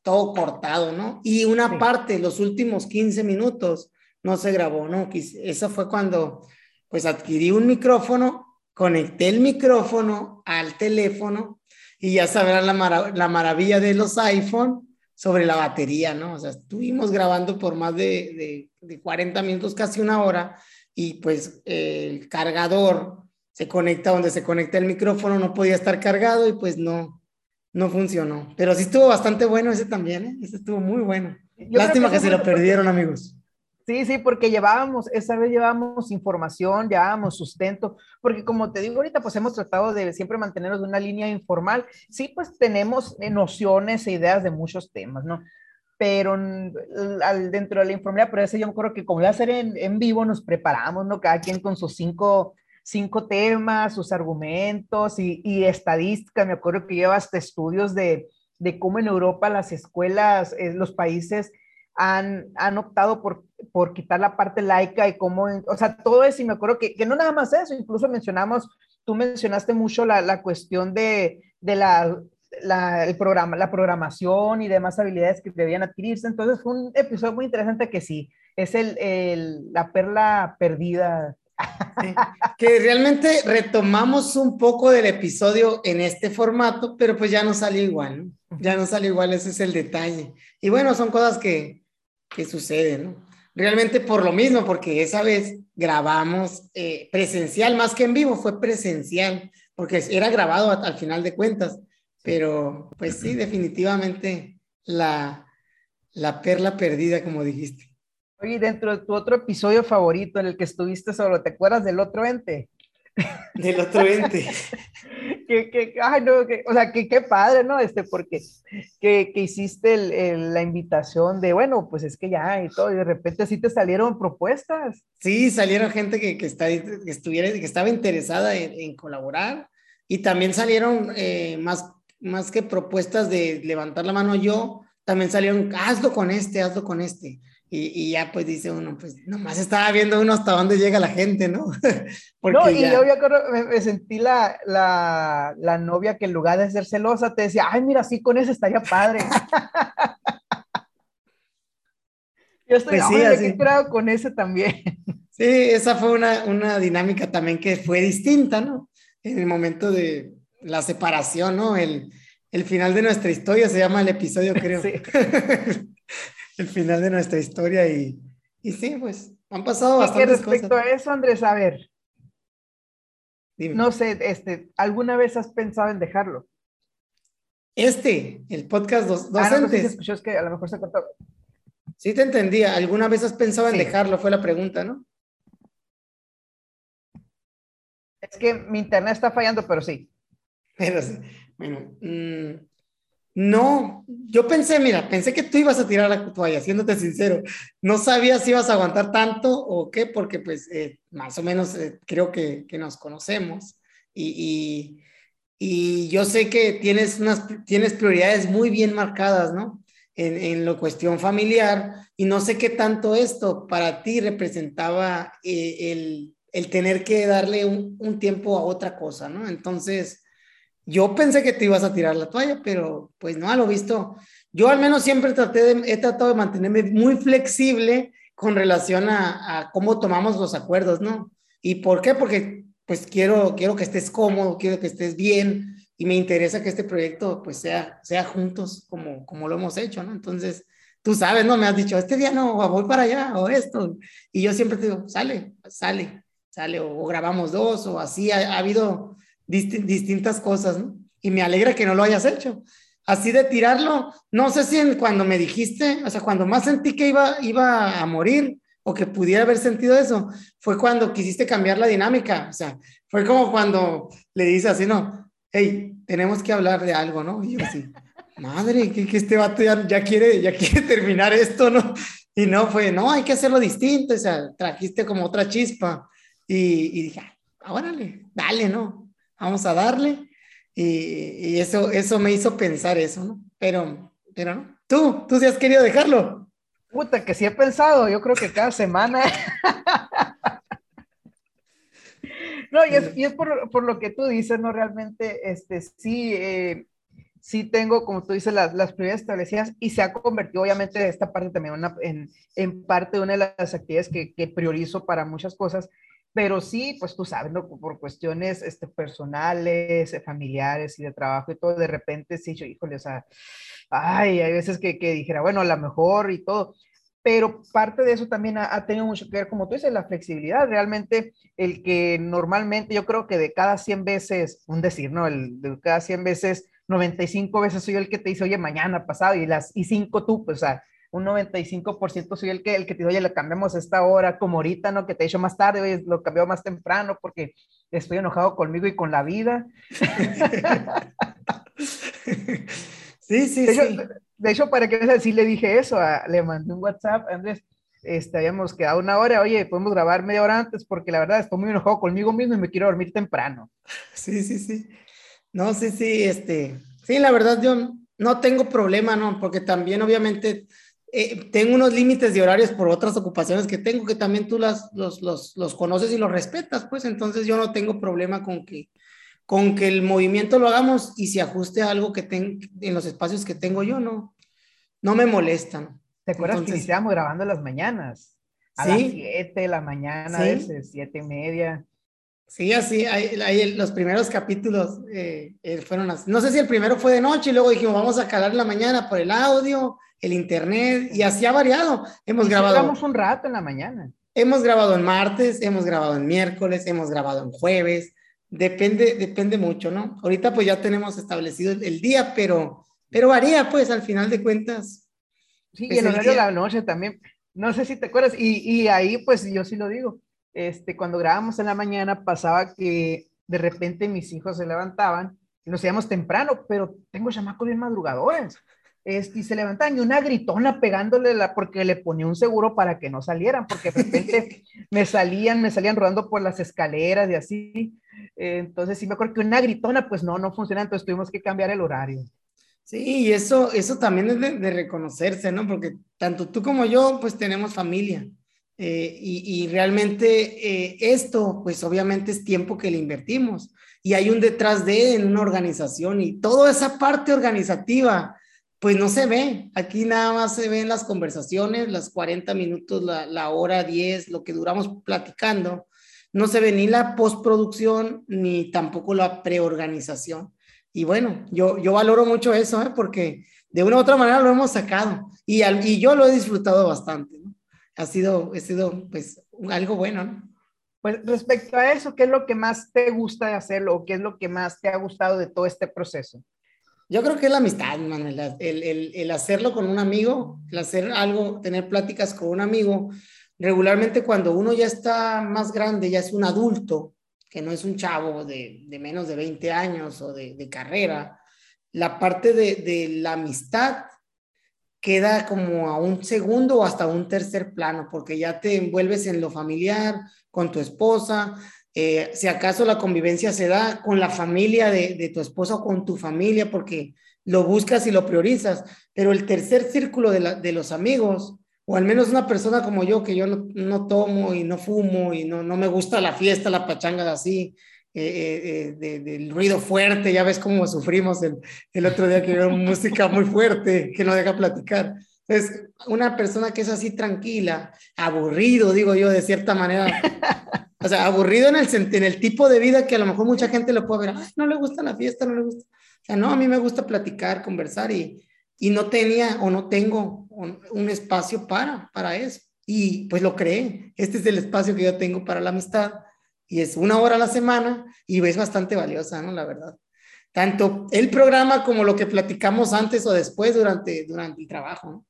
todo cortado, ¿no? Y una parte, los últimos 15 minutos, no se grabó, ¿no? Eso fue cuando pues adquirí un micrófono, conecté el micrófono al teléfono y ya sabrán la, la maravilla de los iPhone sobre la batería, ¿no? O sea, estuvimos grabando por más de, de, de 40 minutos, casi una hora, y pues el cargador se conecta donde se conecta el micrófono, no podía estar cargado y pues no, no funcionó. Pero sí estuvo bastante bueno ese también, ¿eh? Ese estuvo muy bueno. Lástima que, se lo perdieron, amigos. Sí, sí, porque llevábamos, esa vez llevábamos información, llevábamos sustento, porque como te digo ahorita, pues hemos tratado de siempre mantenernos en una línea informal. Sí, pues tenemos nociones e ideas de muchos temas, ¿no? Pero al, dentro de la informalidad, pero eso yo me acuerdo que como iba a ser en, en vivo, nos preparamos, ¿no? Cada quien con sus cinco, cinco temas, sus argumentos y, y estadísticas. Me acuerdo que llevas estudios de, de cómo en Europa las escuelas, eh, los países han, han optado por, por quitar la parte laica y cómo, o sea, todo eso, y me acuerdo que, que no nada más eso, incluso mencionamos, tú mencionaste mucho la, la cuestión de, de la, la, el programa, la programación y demás habilidades que debían adquirirse, entonces fue un episodio muy interesante que sí, es el, el la perla perdida que realmente retomamos un poco del episodio en este formato, pero pues ya no salió igual, ¿no? Ya no salió igual, ese es el detalle. Y bueno, son cosas que, que suceden, ¿no? Realmente por lo mismo, porque esa vez grabamos eh, presencial más que en vivo, fue presencial, porque era grabado al final de cuentas, pero pues sí, definitivamente la, la perla perdida, como dijiste. Oye, dentro de tu otro episodio favorito en el que estuviste solo, ¿te acuerdas del otro ente? Del otro ente. que, que, ay, no, que, o sea, que qué padre, ¿no? Este, porque que, que hiciste el, el, la invitación de, bueno, pues es que ya y todo, y de repente sí te salieron propuestas. Sí, salieron gente que, que, está, que, estuviera, que estaba interesada en, en colaborar, y también salieron eh, más, más que propuestas de levantar la mano yo, también salieron, hazlo con este, hazlo con este. Y, ya pues dice uno, pues nomás estaba viendo uno hasta dónde llega la gente, ¿no? no, y yo me, me, sentí la, la, la, novia que en lugar de ser celosa te decía, ay, mira, sí, con ese estaría padre. yo estoy pues sí, así. con ese también. Sí, esa fue una, una dinámica también que fue distinta, ¿no? En el momento de la separación, ¿no? El, el final de nuestra historia se llama el episodio, creo. Sí. el final de nuestra historia y, y sí, pues han pasado bastantes cosas. respecto a eso, Andrés, a ver, Dime. no sé, este, ¿alguna vez has pensado en dejarlo? Este, el podcast dos, docentes. Ah, no, no, sí es que a lo mejor se cortó. Sí te entendía, ¿alguna vez has pensado en dejarlo? Fue la pregunta, ¿no? Es que mi internet está fallando, pero sí. Pero. Bueno, mmm, no, yo pensé, mira, pensé que tú ibas a tirar la toalla, siéndote sincero. No sabía si ibas a aguantar tanto o qué, porque pues eh, más o menos eh, creo que, que, nos conocemos y, y, y, yo sé que tienes, unas, tienes prioridades muy bien marcadas, ¿no? En, en la cuestión familiar y no sé qué tanto esto para ti representaba eh, el, el, tener que darle un, un tiempo a otra cosa, ¿no? Entonces yo pensé que te ibas a tirar la toalla, pero pues no, a lo visto. Yo al menos siempre traté de, he tratado de mantenerme muy flexible con relación a, a, cómo tomamos los acuerdos, ¿no? ¿Y por qué? Porque pues quiero, quiero que estés cómodo, quiero que estés bien y me interesa que este proyecto pues sea, sea juntos como, como lo hemos hecho, ¿no? Entonces, tú sabes, ¿no? Me has dicho, este día no, voy para allá o esto. Y yo siempre te digo, sale, sale, sale, o, o grabamos dos o así. Ha, ha habido dist distintas cosas, ¿no? Y me alegra que no lo hayas hecho. Así de tirarlo, no sé si en, cuando me dijiste, o sea, cuando más sentí que iba, iba a morir o que pudiera haber sentido eso, fue cuando quisiste cambiar la dinámica. O sea, fue como cuando le dices así, no, hey, tenemos que hablar de algo, ¿no? Y yo así, madre, que, que este vato ya, ya, quiere, ya quiere terminar esto, ¿no? Y no fue, no, hay que hacerlo distinto, o sea, trajiste como otra chispa. Y, y dije, ah, órale, dale, ¿no? Vamos a darle. Y, y, eso, eso me hizo pensar eso, ¿no? Pero, pero no. Tú, tú sí has querido dejarlo. Puta, que sí he pensado, yo creo que cada semana. no, y es, y es por, por, lo que tú dices, ¿no? Realmente, este, sí, eh, sí tengo, como tú dices, las, las prioridades establecidas y se ha convertido obviamente esta parte también en, en parte de una de las actividades que, que priorizo para muchas cosas, pero sí, pues tú sabes, ¿no? por cuestiones este, personales, eh, familiares y de trabajo y todo, de repente sí, yo, híjole, o sea, ay, hay veces que, que dijera, bueno, a lo mejor y todo, pero parte de eso también ha, tenido mucho que ver, como tú dices, la flexibilidad. Realmente, el que normalmente yo creo que de cada 100 veces, un decir, ¿no? El, de cada 100 veces, 95 veces soy el que te dice, oye, mañana, pasado, y las y 5 tú, pues, o sea, un 95% soy el que, el que te dice, oye, le cambiamos esta hora, como ahorita, ¿no? Que te he dicho más tarde, oye, lo cambió más temprano porque estoy enojado conmigo y con la vida. sí, sí, de sí. Hecho, de hecho, para que sí le dije eso, le mandé un WhatsApp, Andrés, este, habíamos quedado una hora, oye, podemos grabar media hora antes porque la verdad estoy muy enojado conmigo mismo y me quiero dormir temprano. Sí, sí, sí. No, sí, sí, este, sí, la verdad yo no tengo problema, ¿no? Porque también obviamente eh, tengo unos límites de horarios por otras ocupaciones que tengo, que también tú las, los, los, los, conoces y los respetas, pues entonces yo no tengo problema con que, con que el movimiento lo hagamos y se ajuste a algo que tengo en los espacios que tengo yo, no, no me molestan. ¿Te acuerdas entonces, que iniciamos grabando las mañanas? A ¿sí? las 7 de la mañana, ¿Sí? a veces, 7 y media. Sí, así, hay, hay los primeros capítulos eh, eh, fueron así. No sé si el primero fue de noche y luego dijimos, vamos a calar la mañana por el audio, el internet, y así ha variado. Hemos y grabado. Un rato en la mañana. Hemos grabado en martes, hemos grabado en miércoles, hemos grabado en jueves. Depende, depende mucho, ¿no? Ahorita pues ya tenemos establecido el día, pero, pero varía pues al final de cuentas. Sí, y el horario de la noche también. No sé si te acuerdas, y, y ahí pues yo sí lo digo este, cuando grabamos en la mañana pasaba que de repente mis hijos se levantaban y nos íbamos temprano, pero tengo chamacos bien madrugadores. Este, y se levantan y una gritona pegándole la, porque le ponía un seguro para que no salieran, porque de repente me salían, me salían rodando por las escaleras y así. Eh, entonces, sí me acuerdo que una gritona, pues no, no funciona, entonces tuvimos que cambiar el horario. Sí, y eso, eso también es de, de reconocerse, ¿no? Porque tanto tú como yo, pues tenemos familia. Eh, y, y, realmente eh, esto, pues obviamente es tiempo que le invertimos y hay un detrás de en una organización y toda esa parte organizativa, pues no se ve. Aquí nada más se ven las conversaciones, las 40 minutos, la, hora 10, lo que duramos platicando. No se ve ni la postproducción ni tampoco la preorganización. Y bueno, yo, yo valoro mucho eso, ¿eh? porque de una u otra manera lo hemos sacado y, al, y yo lo he disfrutado bastante. ¿no? ha sido, ha sido pues algo bueno, ¿no? Pues respecto a eso, ¿qué es lo que más te gusta de hacerlo o qué es lo que más te ha gustado de todo este proceso? Yo creo que es la amistad, Manuel, el, el, el, hacerlo con un amigo, el hacer algo, tener pláticas con un amigo. Regularmente cuando uno ya está más grande, ya es un adulto, que no es un chavo de, menos de 20 años o de, de carrera, la parte de, de la amistad queda como a un segundo o hasta un tercer plano, porque ya te envuelves en lo familiar, con tu esposa, eh, si acaso la convivencia se da con la familia de, de, tu esposa o con tu familia, porque lo buscas y lo priorizas, pero el tercer círculo de, la, de los amigos, o al menos una persona como yo, que yo no, no tomo y no fumo y no, no me gusta la fiesta, la pachanga así, eh, eh, eh, de, del ruido fuerte, ya ves cómo sufrimos el, el otro día que era música muy fuerte que no deja platicar. Entonces, una persona que es así tranquila, aburrido, digo yo, de cierta manera, o sea, aburrido en el, en el tipo de vida que a lo mejor mucha gente lo puede ver, no le gusta la fiesta, no le gusta. O sea, no, a mí me gusta platicar, conversar y, y no tenía o no tengo un, un espacio para, para eso. Y pues lo creé. Este es el espacio que yo tengo para la amistad y es una hora a la semana y es bastante valiosa, ¿no? La verdad. Tanto el programa como lo que platicamos antes o después durante, durante el trabajo, ¿no?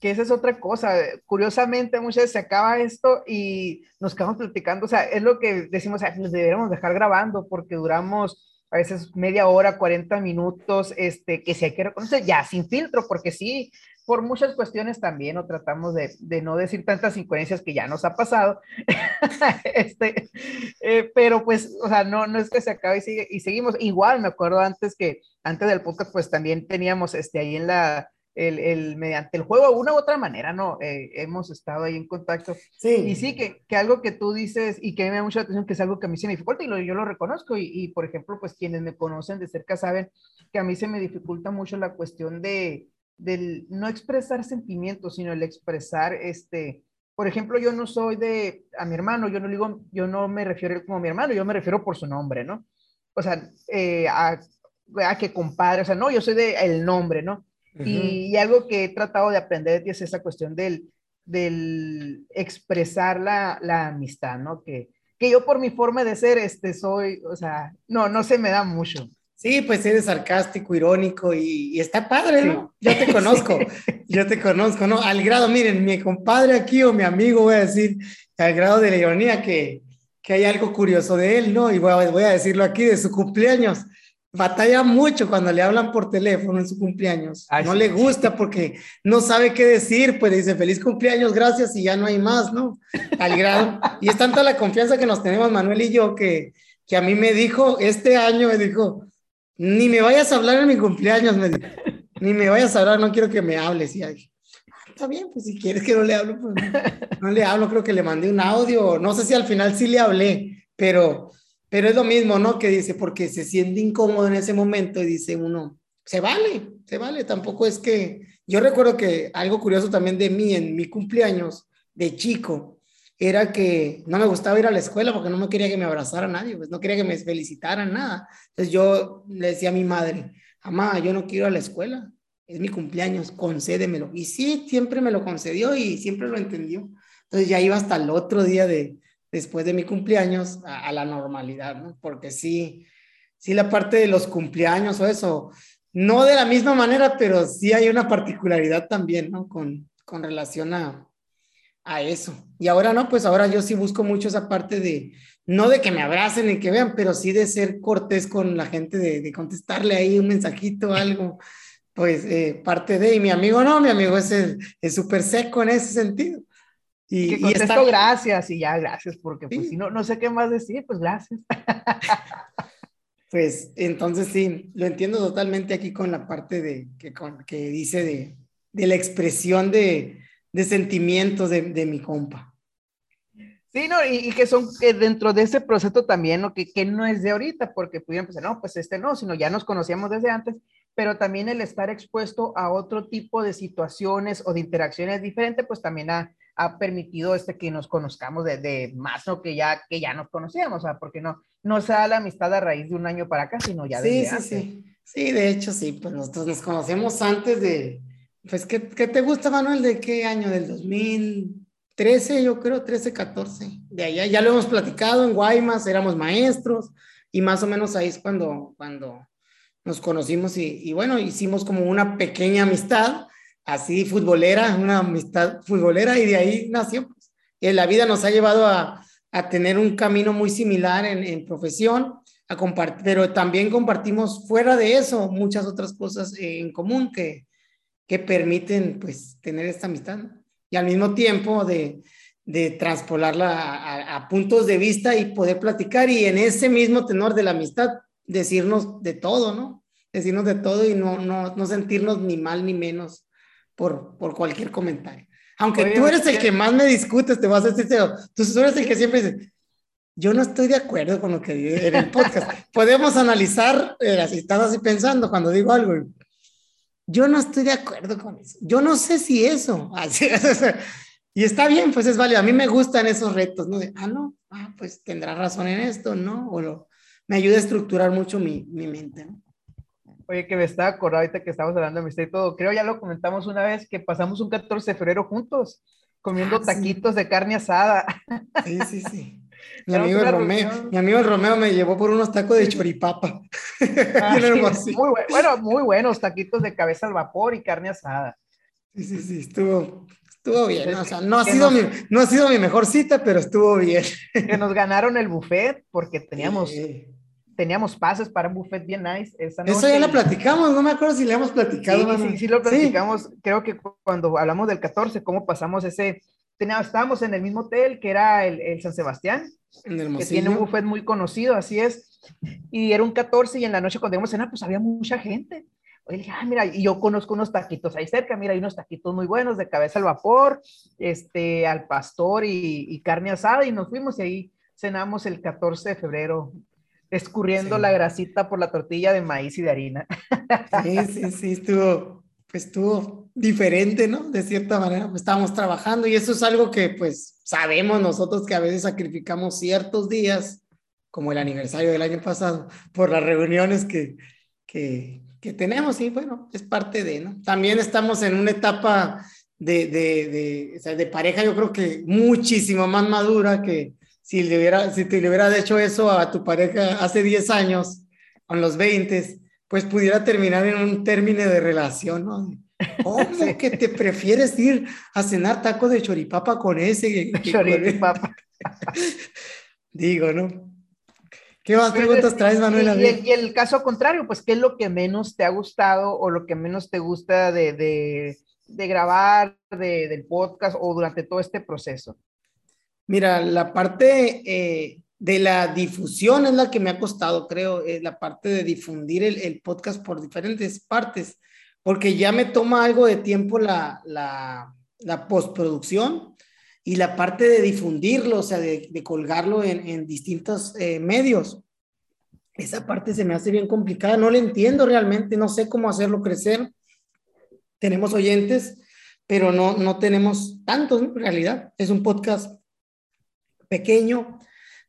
Que esa es otra cosa. Curiosamente, muchas veces se acaba esto y nos quedamos platicando. O sea, es lo que decimos, nos deberíamos dejar grabando porque duramos a veces media hora, 40 minutos, este, que si hay que reconocer, ya sin filtro, porque sí, por muchas cuestiones también, o tratamos de, de, no decir tantas incoherencias que ya nos ha pasado, este, eh, pero pues, o sea, no, no es que se acabe y, sigue, y seguimos. Igual, me acuerdo antes que, antes del podcast, pues también teníamos este, ahí en la, el, mediante el juego, una u otra manera, ¿no? Eh, hemos estado ahí en contacto. Sí. Y sí, que, que, algo que tú dices y que me da mucha atención, que es algo que a mí se me dificulta y lo, yo lo reconozco. Y, y, por ejemplo, pues quienes me conocen de cerca saben que a mí se me dificulta mucho la cuestión de del no expresar sentimientos, sino el expresar este. Por ejemplo, yo no soy de a mi hermano, yo no digo, yo no me refiero como mi hermano, yo me refiero por su nombre, ¿no? O sea, eh, a, a que compadre, o sea, no, yo soy de el nombre, ¿no? Y, algo que he tratado de aprender es esa cuestión del, del expresar la, la amistad, ¿no? Que, que yo por mi forma de ser, este, soy, o sea, no, no se me da mucho. Sí, pues eres sarcástico, irónico y, está padre, ¿no? Yo te conozco, yo te conozco, ¿no? Al grado, miren, mi compadre aquí o mi amigo, voy a decir, al grado de la ironía que, que hay algo curioso de él, ¿no? Y voy a, voy a decirlo aquí, de su cumpleaños batalla mucho cuando le hablan por teléfono en su cumpleaños. no le gusta porque no sabe qué decir, pues dice feliz cumpleaños, gracias y ya no hay más, ¿no? Al grado. Y es tanta la confianza que nos tenemos Manuel y yo que, que a mí me dijo, este año me dijo, ni me vayas a hablar en mi cumpleaños, me dijo, ni me vayas a hablar, no quiero que me hables. Y ahí, está bien, pues si quieres que no le hablo, pues no, no le hablo, creo que le mandé un audio, no sé si al final sí le hablé, pero pero es lo mismo, ¿no? Que dice, porque se siente incómodo en ese momento y dice uno, se vale, se vale. Tampoco es que, yo recuerdo que algo curioso también de mí en mi cumpleaños de chico era que no me gustaba ir a la escuela porque no me quería que me abrazara nadie, pues no quería que me felicitaran nada. Entonces yo le decía a mi madre, mamá, yo no quiero ir a la escuela, es mi cumpleaños, concédemelo. Y sí, siempre me lo concedió y siempre lo entendió. Entonces ya iba hasta el otro día de, después de mi cumpleaños a, la normalidad, ¿no? Porque sí, sí la parte de los cumpleaños o eso, no de la misma manera, pero sí hay una particularidad también, ¿no? Con, con relación a, a eso. Y ahora no, pues ahora yo sí busco mucho esa parte de, no de que me abracen y que vean, pero sí de ser cortés con la gente, de, de contestarle ahí un mensajito, algo, pues eh, parte de, y mi amigo no, mi amigo es súper seco en ese sentido. Y, que contesto gracias y ya, gracias, porque pues si no, no sé qué más decir, pues gracias. Pues entonces sí, lo entiendo totalmente aquí con la parte de que, que dice de, de la expresión de, de sentimientos de, de, mi compa. Sí, no, y, que son que dentro de ese proceso también, ¿no? Que, que no es de ahorita, porque pudieran pensar, no, pues este no, sino ya nos conocíamos desde antes, pero también el estar expuesto a otro tipo de situaciones o de interacciones diferentes, pues también ha, ha permitido este que nos conozcamos de, de más, ¿no? Que ya, que ya nos conocíamos, o sea, porque no, no se da la amistad a raíz de un año para acá, sino ya sí, sí, Sí, sí, de hecho, sí, pues nosotros nos conocemos antes de, pues, ¿qué, ¿qué, te gusta, Manuel? ¿De qué año? Del 2013, yo creo, 13, 14. De allá, ya lo hemos platicado en Guaymas, éramos maestros, y más o menos ahí es cuando, cuando nos conocimos y, y bueno, hicimos como una pequeña amistad así futbolera, una amistad futbolera y de ahí nació. Pues. La vida nos ha llevado a, a tener un camino muy similar en, en profesión, a compartir, pero también compartimos fuera de eso muchas otras cosas en común que, que permiten pues tener esta amistad y al mismo tiempo de, de transpolarla a, a, puntos de vista y poder platicar y en ese mismo tenor de la amistad decirnos de todo, ¿no? Decirnos de todo y no, no, no sentirnos ni mal ni menos por, por cualquier comentario. Aunque tú eres el que más me discutes, te vas a decir, tú eres el que siempre dice, yo no estoy de acuerdo con lo que digo en el podcast. Podemos analizar, eh, si estás así pensando cuando digo algo, yo no estoy de acuerdo con eso. Yo no sé si eso. Así, y está bien, pues es válido. A mí me gustan esos retos, ¿no? De, ah, no, ah, pues tendrá razón en esto, ¿no? O lo, me ayuda a estructurar mucho mi, mi mente, ¿no? Oye, que me estaba acordando ahorita que estábamos hablando de amistad y todo. Creo ya lo comentamos una vez que pasamos un 14 de febrero juntos, comiendo ah, taquitos de carne asada. Sí, sí, sí. Mi amigo, Romeo, mi amigo Romeo me llevó por unos tacos de choripapa. Ah, muy bueno, muy buenos taquitos de cabeza al vapor y carne asada. Sí, sí, sí, estuvo, estuvo bien. O sea, no ha, sido mi, no ha sido mi mejor cita, pero estuvo bien. Que nos ganaron el buffet porque teníamos teníamos pases para un buffet bien nice esa noche. Eso ya lo platicamos, no me acuerdo si le hemos platicado. Sí, sí, sí, lo platicamos. Creo que cuando hablamos del 14, cómo pasamos ese. Teníamos, estábamos en el mismo hotel que era el, el San Sebastián, que tiene un buffet muy conocido, así es. Y era un 14 y en la noche cuando íbamos a cenar, pues había mucha gente. Oye, ah, mira, y yo conozco unos taquitos ahí cerca, mira, hay unos taquitos muy buenos de cabeza al vapor, este, al pastor y, carne asada, y nos fuimos y ahí cenamos el 14 de febrero, escurriendo la grasita por la tortilla de maíz y de harina. Sí, sí, sí, estuvo, pues estuvo diferente, ¿no? De cierta manera, pues estábamos trabajando y eso es algo que pues sabemos nosotros que a veces sacrificamos ciertos días, como el aniversario del año pasado, por las reuniones que, que, que tenemos y bueno, es parte de, ¿no? También estamos en una etapa de, de, de, o sea, de pareja, yo creo que muchísimo más madura que si, le hubiera, si te le hubiera hecho eso a tu pareja hace 10 años, con los 20, pues pudiera terminar en un término de relación, ¿no? ¿Cómo que te prefieres ir a cenar tacos de choripapa con ese? Choripapa. Digo, ¿no? ¿Qué más preguntas traes, Manuel? Y, el, caso contrario, pues, ¿qué es lo que menos te ha gustado o lo que menos te gusta de, de, de grabar, de, del podcast o durante todo este proceso? Mira, la parte eh, de la difusión es la que me ha costado, creo, eh, la parte de difundir el, el, podcast por diferentes partes, porque ya me toma algo de tiempo la, la, la postproducción y la parte de difundirlo, o sea, de, colgarlo en, distintos eh, medios. Esa parte se me hace bien complicada, no le entiendo realmente, no sé cómo hacerlo crecer. Tenemos oyentes, pero no, no tenemos tantos en realidad. Es un podcast pequeño,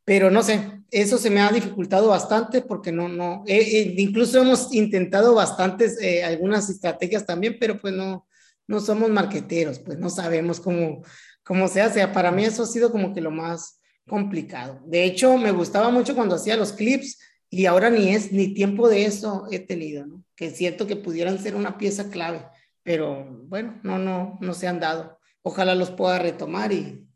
pero no sé, eso se me ha dificultado bastante porque no, no, incluso hemos intentado bastantes, eh, algunas estrategias también, pero pues no, no somos marqueteros, pues no sabemos cómo, como sea, sea, para mí eso ha sido como que lo más complicado. De hecho, me gustaba mucho cuando hacía los clips y ahora ni es ni tiempo de eso he tenido, ¿no? Que es cierto que pudieran ser una pieza clave, pero bueno, no, no, no se han dado. Ojalá los pueda retomar y,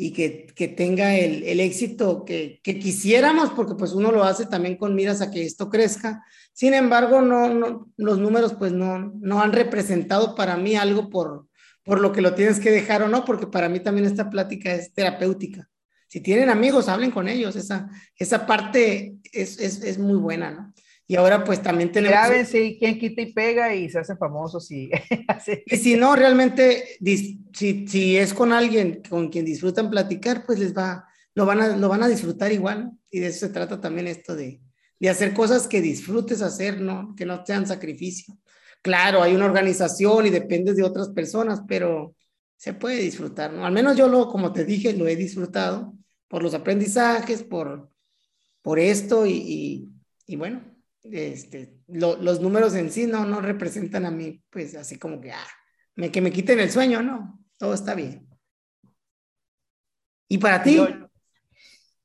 y que, que tenga el, el éxito que, que, quisiéramos, porque pues uno lo hace también con miras a que esto crezca. Sin embargo, no, no los números pues no, no han representado para mí algo por, por lo que lo tienes que dejar o no, porque para mí también esta plática es terapéutica. Si tienen amigos, hablen con ellos. Esa, esa parte es, es, es muy buena, ¿no? Y ahora pues también tenemos... Graben, sí, quien quita y pega y se hacen famosos y... y si no, realmente, si, si es con alguien con quien disfrutan platicar, pues les va, lo van a, lo van a disfrutar igual. Y de eso se trata también esto de, de hacer cosas que disfrutes hacer, ¿no? Que no sean sacrificio. Claro, hay una organización y dependes de otras personas, pero se puede disfrutar, ¿no? Al menos yo lo, como te dije, lo he disfrutado por los aprendizajes, por, por esto y, y, bueno, este, los números en sí no, no representan a mí, pues así como que, ah, me, que me quiten el sueño, no, todo está bien. ¿Y para ti? Yo,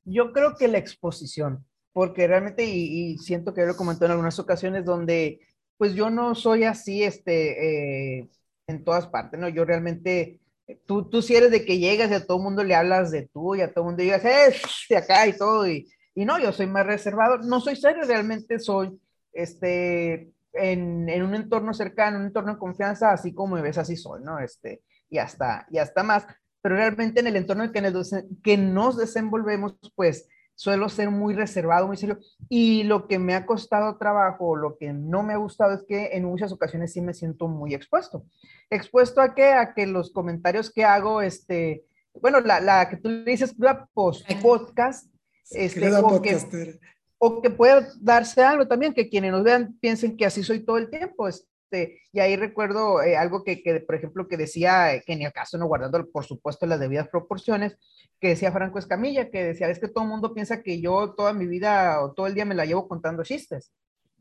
yo creo que la exposición, porque realmente, y, y siento que lo comentó en algunas ocasiones, donde pues yo no soy así, este, eh, en todas partes, ¿no? Yo realmente, tú, tú si eres de que llegas y a todo el mundo le hablas de tú y a todo el mundo digas, eh, de acá y todo, y, y no, yo soy más reservado, no soy serio, realmente soy, este, en, en, un entorno cercano, un entorno de confianza, así como me ves, así soy, ¿no? Este, y hasta, y hasta más, pero realmente en el entorno en que nos, que nos desenvolvemos, pues, suelo ser muy reservado, muy serio. Y lo que me ha costado trabajo, lo que no me ha gustado es que en muchas ocasiones sí me siento muy expuesto. ¿Expuesto a qué? A que los comentarios que hago, este, bueno, la, la que tú le dices, la post podcast, este, o, que, o que pueda darse algo también, que quienes nos vean piensen que así soy todo el tiempo. Es, este, y ahí recuerdo eh, algo que, que, por ejemplo, que decía, que en el caso, no guardando, por supuesto, las debidas proporciones, que decía Franco Escamilla, que decía, es que todo el mundo piensa que yo toda mi vida o todo el día me la llevo contando chistes.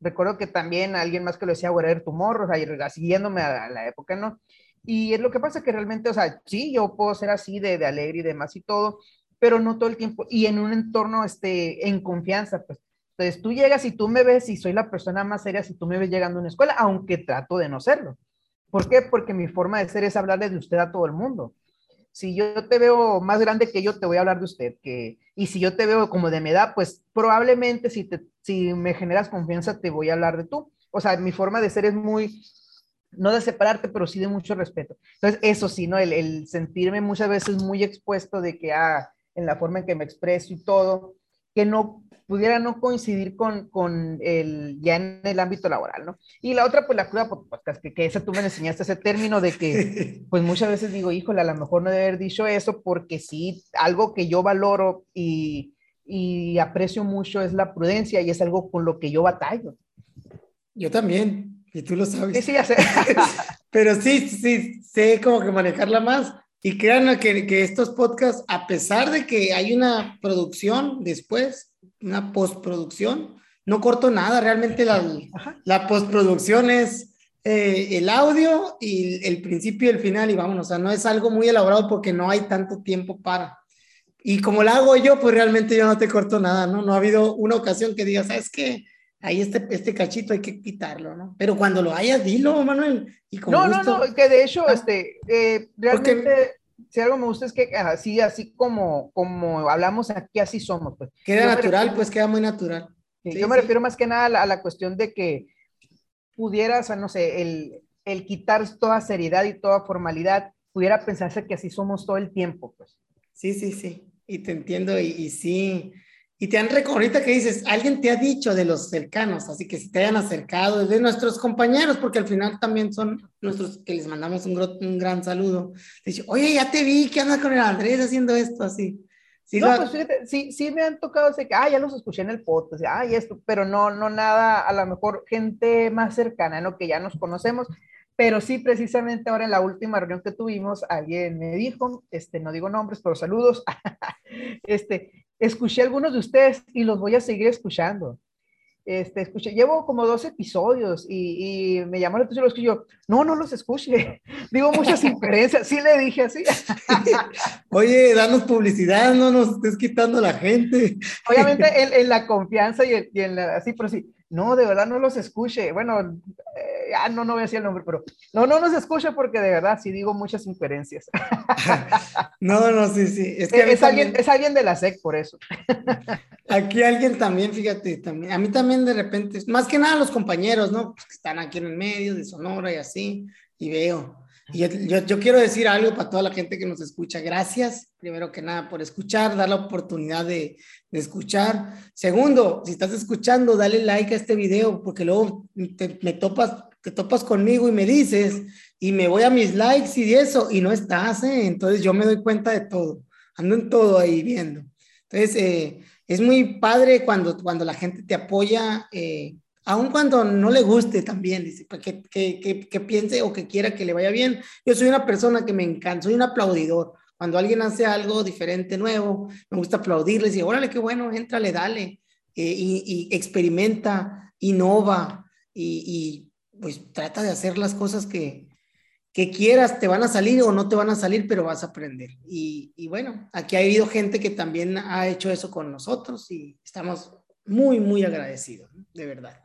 Recuerdo que también alguien más que lo decía, tu morro, o sea, siguiéndome a la época, ¿no? Y es lo que pasa que realmente, o sea, sí, yo puedo ser así de, de alegre y demás y todo, pero no todo el tiempo, y en un entorno, este, en confianza, pues, entonces tú llegas y tú me ves y soy la persona más seria si tú me ves llegando a una escuela, aunque trato de no serlo. ¿Por qué? Porque mi forma de ser es hablarle de usted a todo el mundo. Si yo te veo más grande que yo, te voy a hablar de usted. Que, y si yo te veo como de mi edad, pues probablemente si, te, si me generas confianza, te voy a hablar de tú. O sea, mi forma de ser es muy, no de separarte, pero sí de mucho respeto. Entonces, eso sí, ¿no? El, el sentirme muchas veces muy expuesto de que, ah, en la forma en que me expreso y todo, que no pudiera no coincidir con, con el, ya en el ámbito laboral, ¿no? Y la otra, pues la cruda podcast, que, que esa tú me enseñaste ese término de que, pues muchas veces digo, híjole, a lo mejor no debe haber dicho eso porque sí, algo que yo valoro y, y aprecio mucho es la prudencia y es algo con lo que yo batallo. Yo también, y tú lo sabes. Sí, sí, ya sé. Pero sí, sí, sé como que manejarla más. Y créanme que, que estos podcasts, a pesar de que hay una producción después, una postproducción, no corto nada, realmente la, la postproducción es eh, el audio y el principio y el final y vámonos, o sea, no es algo muy elaborado porque no hay tanto tiempo para. Y como la hago yo, pues realmente yo no te corto nada, ¿no? No ha habido una ocasión que digas, ¿sabes qué? Ahí este, este cachito hay que quitarlo, ¿no? Pero cuando lo hayas, dilo, Manuel. Y no, no, no, que de hecho, ah. este, eh, realmente, si algo me gusta es que así, así como, como hablamos aquí, así somos, pues. Queda natural, pues queda muy natural. yo me refiero más que nada a la, a la, cuestión de que pudieras, no sé, el, el quitar toda seriedad y toda formalidad, pudiera pensarse que así somos todo el tiempo, pues. Sí, sí, sí, y te entiendo, y, y sí, y te han ahorita que dices, alguien te ha dicho de los cercanos, así que si te hayan acercado, de nuestros compañeros, porque al final también son nuestros, que les mandamos un, un gran saludo. Dice, oye, ya te vi, ¿qué anda con el Andrés haciendo esto así? Sí, no, pues fíjate, sí, sí me han tocado ese que, ah, ya los escuché en el podcast, ah, y esto, pero no, no nada, a lo mejor gente más cercana, ¿no? Que ya nos conocemos, pero sí, precisamente ahora en la última reunión que tuvimos, alguien me dijo, este, no digo nombres, pero saludos, este, escuché algunos de ustedes y los voy a seguir escuchando. Este, escuché, llevo como dos episodios y, y me llamó la atención los que yo, no, no los escuche, digo muchas inferencias, sí le dije así. Oye, danos publicidad, no nos estés quitando la gente. Obviamente en, la confianza y, en la, así, pero sí, no, de verdad no los escuche. Bueno, ah, no, no voy a decir el nombre, pero no, no los escuche porque de verdad sí digo muchas inferencias. no, no, sí, sí. Es, que es, alguien, es alguien de la SEC por eso. aquí alguien también, fíjate, también, a mí también de repente, más que nada los compañeros, ¿no? Pues que están aquí en el medio de Sonora y así, y veo. Y yo, yo, quiero decir algo para toda la gente que nos escucha. Gracias, primero que nada, por escuchar, dar la oportunidad de, de escuchar. Segundo, si estás escuchando, dale like a este video, porque luego te, me topas, te topas conmigo y me dices, y me voy a mis likes y eso, y no estás, ¿eh? Entonces yo me doy cuenta de todo. Ando en todo ahí viendo. Entonces, eh, es muy padre cuando, cuando la gente te apoya. Eh, aun cuando no le guste también, dice, pues, que, que, que, piense o que quiera que le vaya bien. Yo soy una persona que me encanta, soy un aplaudidor. Cuando alguien hace algo diferente, nuevo, me gusta aplaudirles y órale, qué bueno, éntrale, dale, eh, y, y, experimenta, innova y, y, pues trata de hacer las cosas que, que quieras, te van a salir o no te van a salir, pero vas a aprender. Y, y bueno, aquí ha habido gente que también ha hecho eso con nosotros y estamos muy, muy agradecidos, de verdad.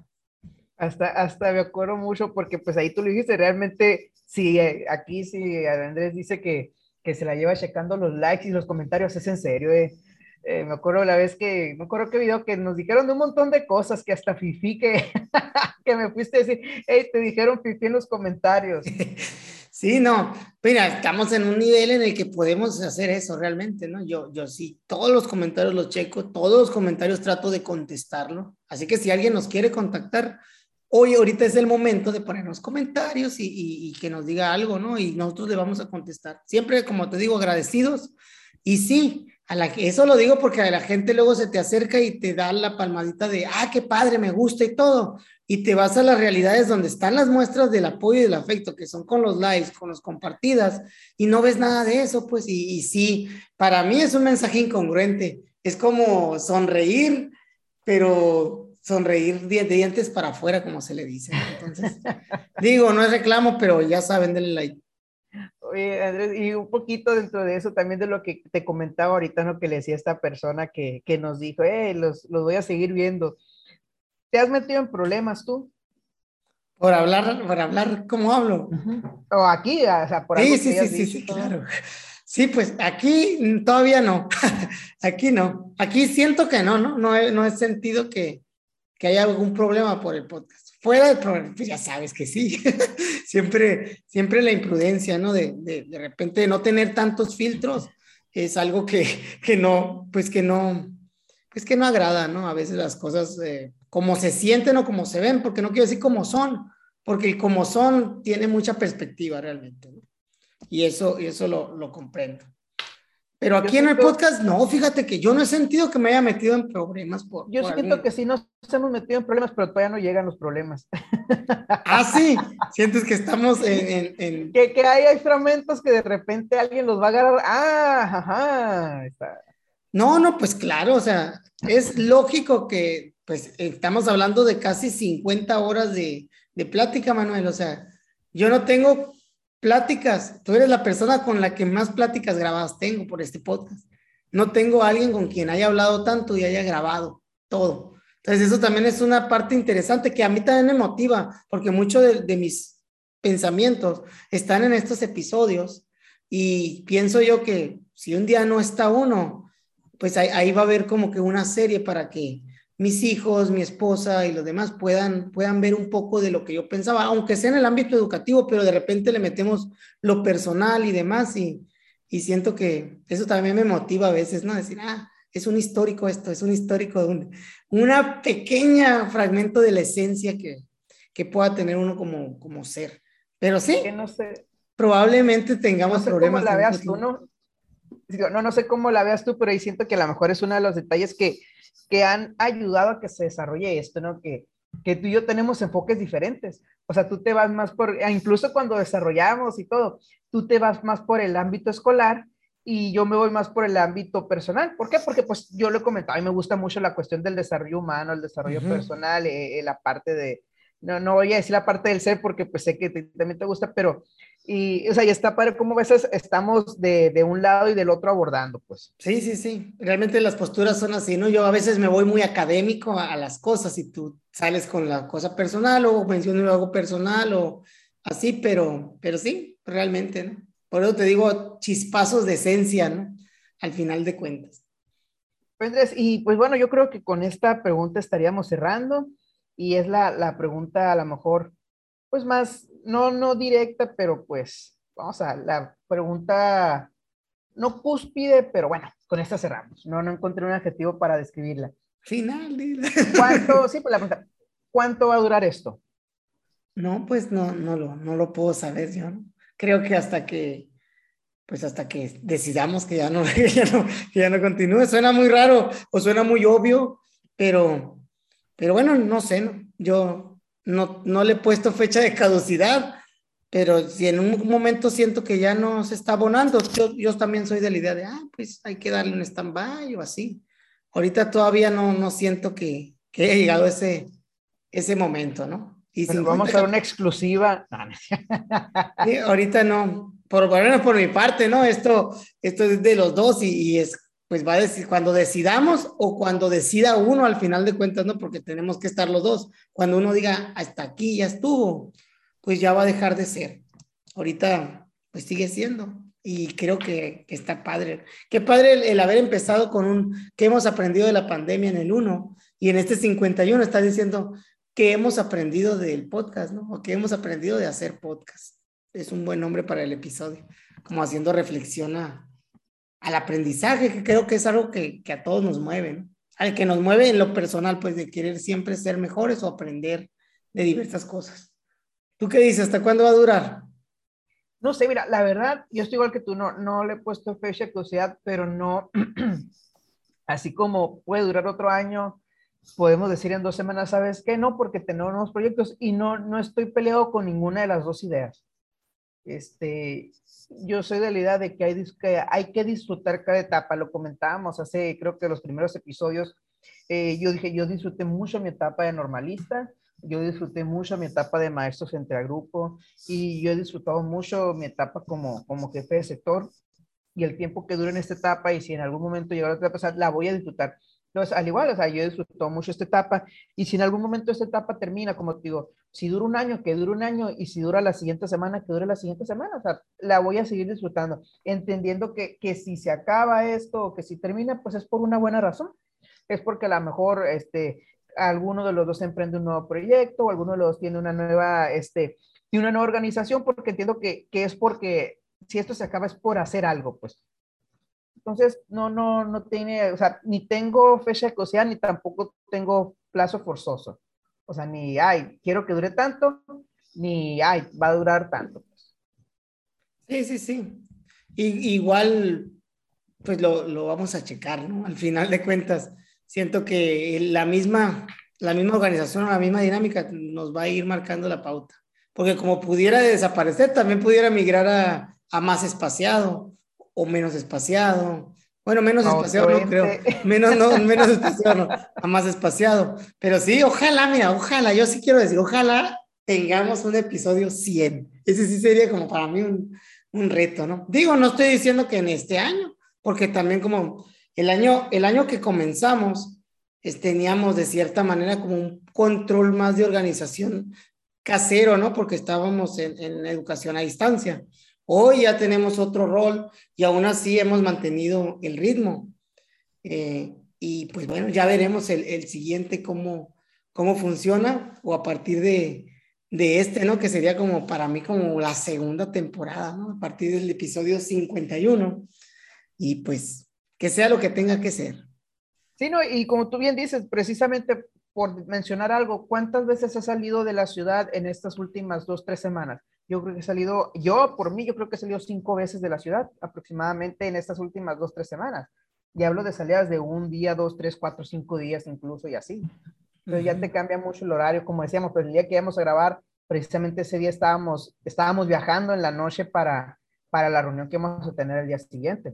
Hasta, hasta me acuerdo mucho porque pues ahí tú lo dijiste, realmente, si eh, aquí si Andrés dice que, que se la lleva checando los likes y los comentarios, es en serio, eh. Eh, me acuerdo la vez que, me acuerdo qué video que nos dijeron de un montón de cosas que hasta Fifi que, que me fuiste a decir, hey, te dijeron Fifi en los comentarios. Sí, no, mira, estamos en un nivel en el que podemos hacer eso realmente, ¿no? Yo, yo sí, todos los comentarios los checo, todos los comentarios trato de contestarlo. Así que si alguien nos quiere contactar, hoy, ahorita es el momento de ponernos comentarios y, que nos diga algo, ¿no? Y nosotros le vamos a contestar. Siempre, como te digo, agradecidos. Y sí, a la que eso lo digo porque a la gente luego se te acerca y te da la palmadita de, ah, qué padre, me gusta y todo. Y te vas a las realidades donde están las muestras del apoyo y del afecto, que son con los likes, con los compartidas, y no ves nada de eso, pues, y, y sí, para mí es un mensaje incongruente. Es como sonreír, pero sonreír de dientes para afuera, como se le dice. Entonces, digo, no es reclamo, pero ya saben, denle like. Oye, Andrés, y un poquito dentro de eso también de lo que te comentaba ahorita, ¿no? Que le decía esta persona que, que nos dijo, eh, los, los voy a seguir viendo. ¿Te has metido en problemas tú? Por hablar, por hablar ¿cómo hablo. O aquí, o sea, por Sí, sí, sí, sí, sí, claro. Sí, pues aquí todavía no. aquí no. Aquí siento que no, ¿no? No he, no he sentido que, que haya algún problema por el podcast. Fuera del problema, pues ya sabes que sí. siempre, siempre la imprudencia, ¿no? De, de, de, repente no tener tantos filtros es algo que, que no, pues que no, pues que no agrada, ¿no? A veces las cosas eh, como se sienten o como se ven, porque no quiero decir como son, porque el como son tiene mucha perspectiva realmente, ¿no? Y eso, y eso lo, lo comprendo. Pero aquí en el podcast, no, fíjate que yo no he sentido que me haya metido en problemas. Por, yo siento que sí nos hemos metido en problemas, pero todavía no llegan los problemas. Ah, sí, sientes que estamos en... en, Que, que, hay, hay fragmentos que de repente alguien los va a agarrar. Ah, ajá. Está. No, no, pues claro, o sea, es lógico que, pues, estamos hablando de casi 50 horas de, de plática, Manuel, o sea, yo no tengo pláticas. Tú eres la persona con la que más pláticas grabadas tengo por este podcast. No tengo alguien con quien haya hablado tanto y haya grabado todo. Entonces, eso también es una parte interesante que a mí también me motiva, porque muchos de, de, mis pensamientos están en estos episodios y pienso yo que si un día no está uno, pues ahí, ahí va a haber como que una serie para que mis hijos, mi esposa y los demás puedan, puedan ver un poco de lo que yo pensaba, aunque sea en el ámbito educativo, pero de repente le metemos lo personal y demás y, y siento que eso también me motiva a veces, ¿no? Decir, ah, es un histórico esto, es un histórico un, una pequeña fragmento de la esencia que, que pueda tener uno como, como ser. Pero sí, Que no sé, probablemente tengamos no sé problemas. cómo la veas tú, ¿no? Digo, No, no sé cómo la veas tú, pero ahí siento que a lo mejor es uno de los detalles que, que han ayudado a que se desarrolle esto, ¿no? Que, que tú y yo tenemos enfoques diferentes. O sea, tú te vas más por, e incluso cuando desarrollamos y todo, tú te vas más por el ámbito escolar y yo me voy más por el ámbito personal. ¿Por qué? Porque pues yo lo he comentado, a mí me gusta mucho la cuestión del desarrollo humano, el desarrollo Uh -huh. personal, eh, eh, la parte de, no, no voy a decir la parte del ser porque pues sé que te, también te gusta, pero, y, o sea, y está padre cómo a veces estamos de, de, un lado y del otro abordando, pues. Sí, sí, sí, realmente las posturas son así, ¿no? Yo a veces me voy muy académico a, a las cosas y tú sales con la cosa personal o menciono algo personal o así, pero, pero sí, realmente, ¿no? Por eso te digo chispazos de esencia, ¿no? Al final de cuentas. Pues, Andrés, y pues bueno, yo creo que con esta pregunta estaríamos cerrando y es la, la pregunta a lo mejor, pues más, no, no directa, pero pues, vamos a, la pregunta, no cúspide, pero bueno, con esta cerramos. No, no encontré un adjetivo para describirla. Final, dile. ¿Cuánto, sí, pues la pregunta, ¿cuánto va a durar esto? No, pues no, no lo, no lo puedo saber yo, ¿no? Creo que hasta que, pues hasta que decidamos que ya no, que ya no, que ya no continúe. Suena muy raro o suena muy obvio, pero, pero bueno, no sé, ¿no? yo no, no le he puesto fecha de caducidad, pero si en un momento siento que ya no se está abonando, yo, yo también soy de la idea de, ah, pues hay que darle un stand-by o así. Ahorita todavía no, no siento que, que haya llegado ese, ese momento, ¿no? Y bueno, vamos a una exclusiva. sí, ahorita no, por bueno, por mi parte, ¿no? Esto, esto es de los dos y, y, es, pues va a decir, cuando decidamos o cuando decida uno al final de cuentas, ¿no? Porque tenemos que estar los dos. Cuando uno diga, hasta aquí ya estuvo, pues ya va a dejar de ser. Ahorita, pues sigue siendo. Y creo que, que está padre. Qué padre el, haber empezado con un, que hemos aprendido de la pandemia en el 1 y en este 51 está diciendo, que hemos aprendido del podcast, ¿no? O que hemos aprendido de hacer podcast. Es un buen nombre para el episodio, como haciendo reflexión a, al aprendizaje, que creo que es algo que, que, a todos nos mueve, ¿no? Al que nos mueve en lo personal, pues de querer siempre ser mejores o aprender de diversas cosas. ¿Tú qué dices? ¿Hasta cuándo va a durar? No sé, mira, la verdad, yo estoy igual que tú, no, no le he puesto fecha de curiosidad, pero no, así como puede durar otro año, podemos decir en dos semanas, ¿sabes qué? No, porque tenemos nuevos proyectos y no, no estoy peleado con ninguna de las dos ideas. Este, yo soy de la idea de que hay, que hay que disfrutar cada etapa, lo comentábamos hace, creo que los primeros episodios, eh, yo dije, yo disfruté mucho mi etapa de normalista, yo disfruté mucho mi etapa de maestros entre a grupo y yo he disfrutado mucho mi etapa como, como jefe de sector y el tiempo que dure en esta etapa y si en algún momento llega la otra etapa, la voy a disfrutar. Entonces, al igual, o sea, yo he disfrutado mucho esta etapa y si en algún momento esta etapa termina, como te digo, si dura un año, que dure un año y si dura la siguiente semana, que dure la siguiente semana, o sea, la voy a seguir disfrutando, entendiendo que, que si se acaba esto que si termina, pues es por una buena razón. Es porque a lo mejor, este, alguno de los dos emprende un nuevo proyecto o alguno de los dos tiene una nueva, este, tiene una nueva organización, porque entiendo que, que es porque si esto se acaba es por hacer algo, pues. Entonces, no, no, no tiene, o sea, ni tengo fecha de cocida, ni tampoco tengo plazo forzoso. O sea, ni, ay, quiero que dure tanto, ni, ay, va a durar tanto. Sí, sí, sí. Y, igual, pues lo, lo, vamos a checar, ¿no? Al final de cuentas, siento que la misma, la misma organización, la misma dinámica nos va a ir marcando la pauta. Porque como pudiera desaparecer, también pudiera migrar a, a más espaciado o menos espaciado. Bueno, menos espaciado no creo. Menos, no, menos espaciado no, a más espaciado. Pero sí, ojalá, mira, ojalá, yo sí quiero decir, ojalá tengamos un episodio 100. Ese sí sería como para mí un, un reto, ¿no? Digo, no estoy diciendo que en este año, porque también como el año, el año que comenzamos, teníamos de cierta manera como un control más de organización casero, ¿no? Porque estábamos en, en educación a distancia. Hoy ya tenemos otro rol y aún así hemos mantenido el ritmo. Eh, y pues bueno, ya veremos el, el, siguiente cómo, cómo funciona o a partir de, de este, ¿no? Que sería como para mí como la segunda temporada, ¿no? A partir del episodio 51. Y pues que sea lo que tenga que ser. Sí, no, y como tú bien dices, precisamente por mencionar algo, ¿cuántas veces has salido de la ciudad en estas últimas dos, tres semanas? Yo creo que he salido, yo por mí, yo creo que he salido cinco veces de la ciudad aproximadamente en estas últimas dos, tres semanas. Y hablo de salidas de un día, dos, tres, cuatro, cinco días incluso y así. Pero ya te cambia mucho el horario, como decíamos, pero el día que íbamos a grabar, precisamente ese día estábamos, estábamos viajando en la noche para, para la reunión que vamos a tener el día siguiente.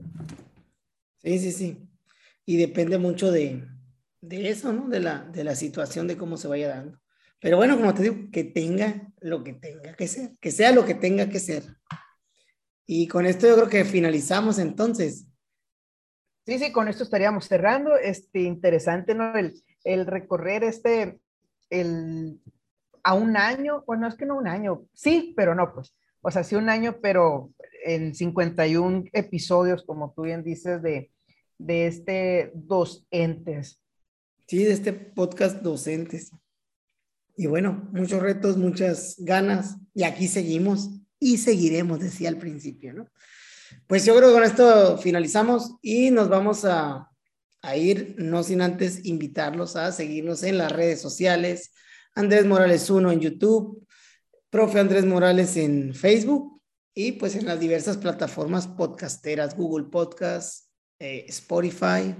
Sí, sí, sí. Y depende mucho de, de eso, ¿no? De la, de la situación, de cómo se vaya dando. Pero bueno, como te digo, que tenga lo que tenga que ser, que sea lo que tenga que ser. Y con esto yo creo que finalizamos entonces. Sí, sí, con esto estaríamos cerrando. Este, interesante, ¿no? El, el recorrer este, el, a un año, bueno, es que no un año, sí, pero no, pues. O sea, sí un año, pero en 51 episodios, como tú bien dices, de, de este dos entes. Sí, de este podcast docentes. Y bueno, muchos retos, muchas ganas, y aquí seguimos y seguiremos, decía al principio, ¿no? Pues yo creo que con esto finalizamos y nos vamos a, a ir, no sin antes invitarlos a seguirnos en las redes sociales. Andrés Morales 1 en YouTube, profe Andrés Morales en Facebook y pues en las diversas plataformas podcasteras, Google Podcast, eh, Spotify,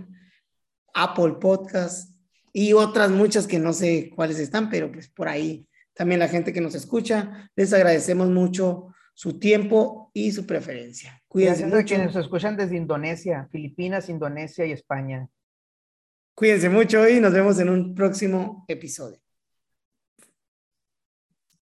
Apple Podcast y otras muchas que no sé cuáles están, pero pues por ahí también la gente que nos escucha, les agradecemos mucho su tiempo y su preferencia. Cuídense Gracias mucho. A quienes nos escuchan desde Indonesia, Filipinas, Indonesia y España. Cuídense mucho y nos vemos en un próximo episodio.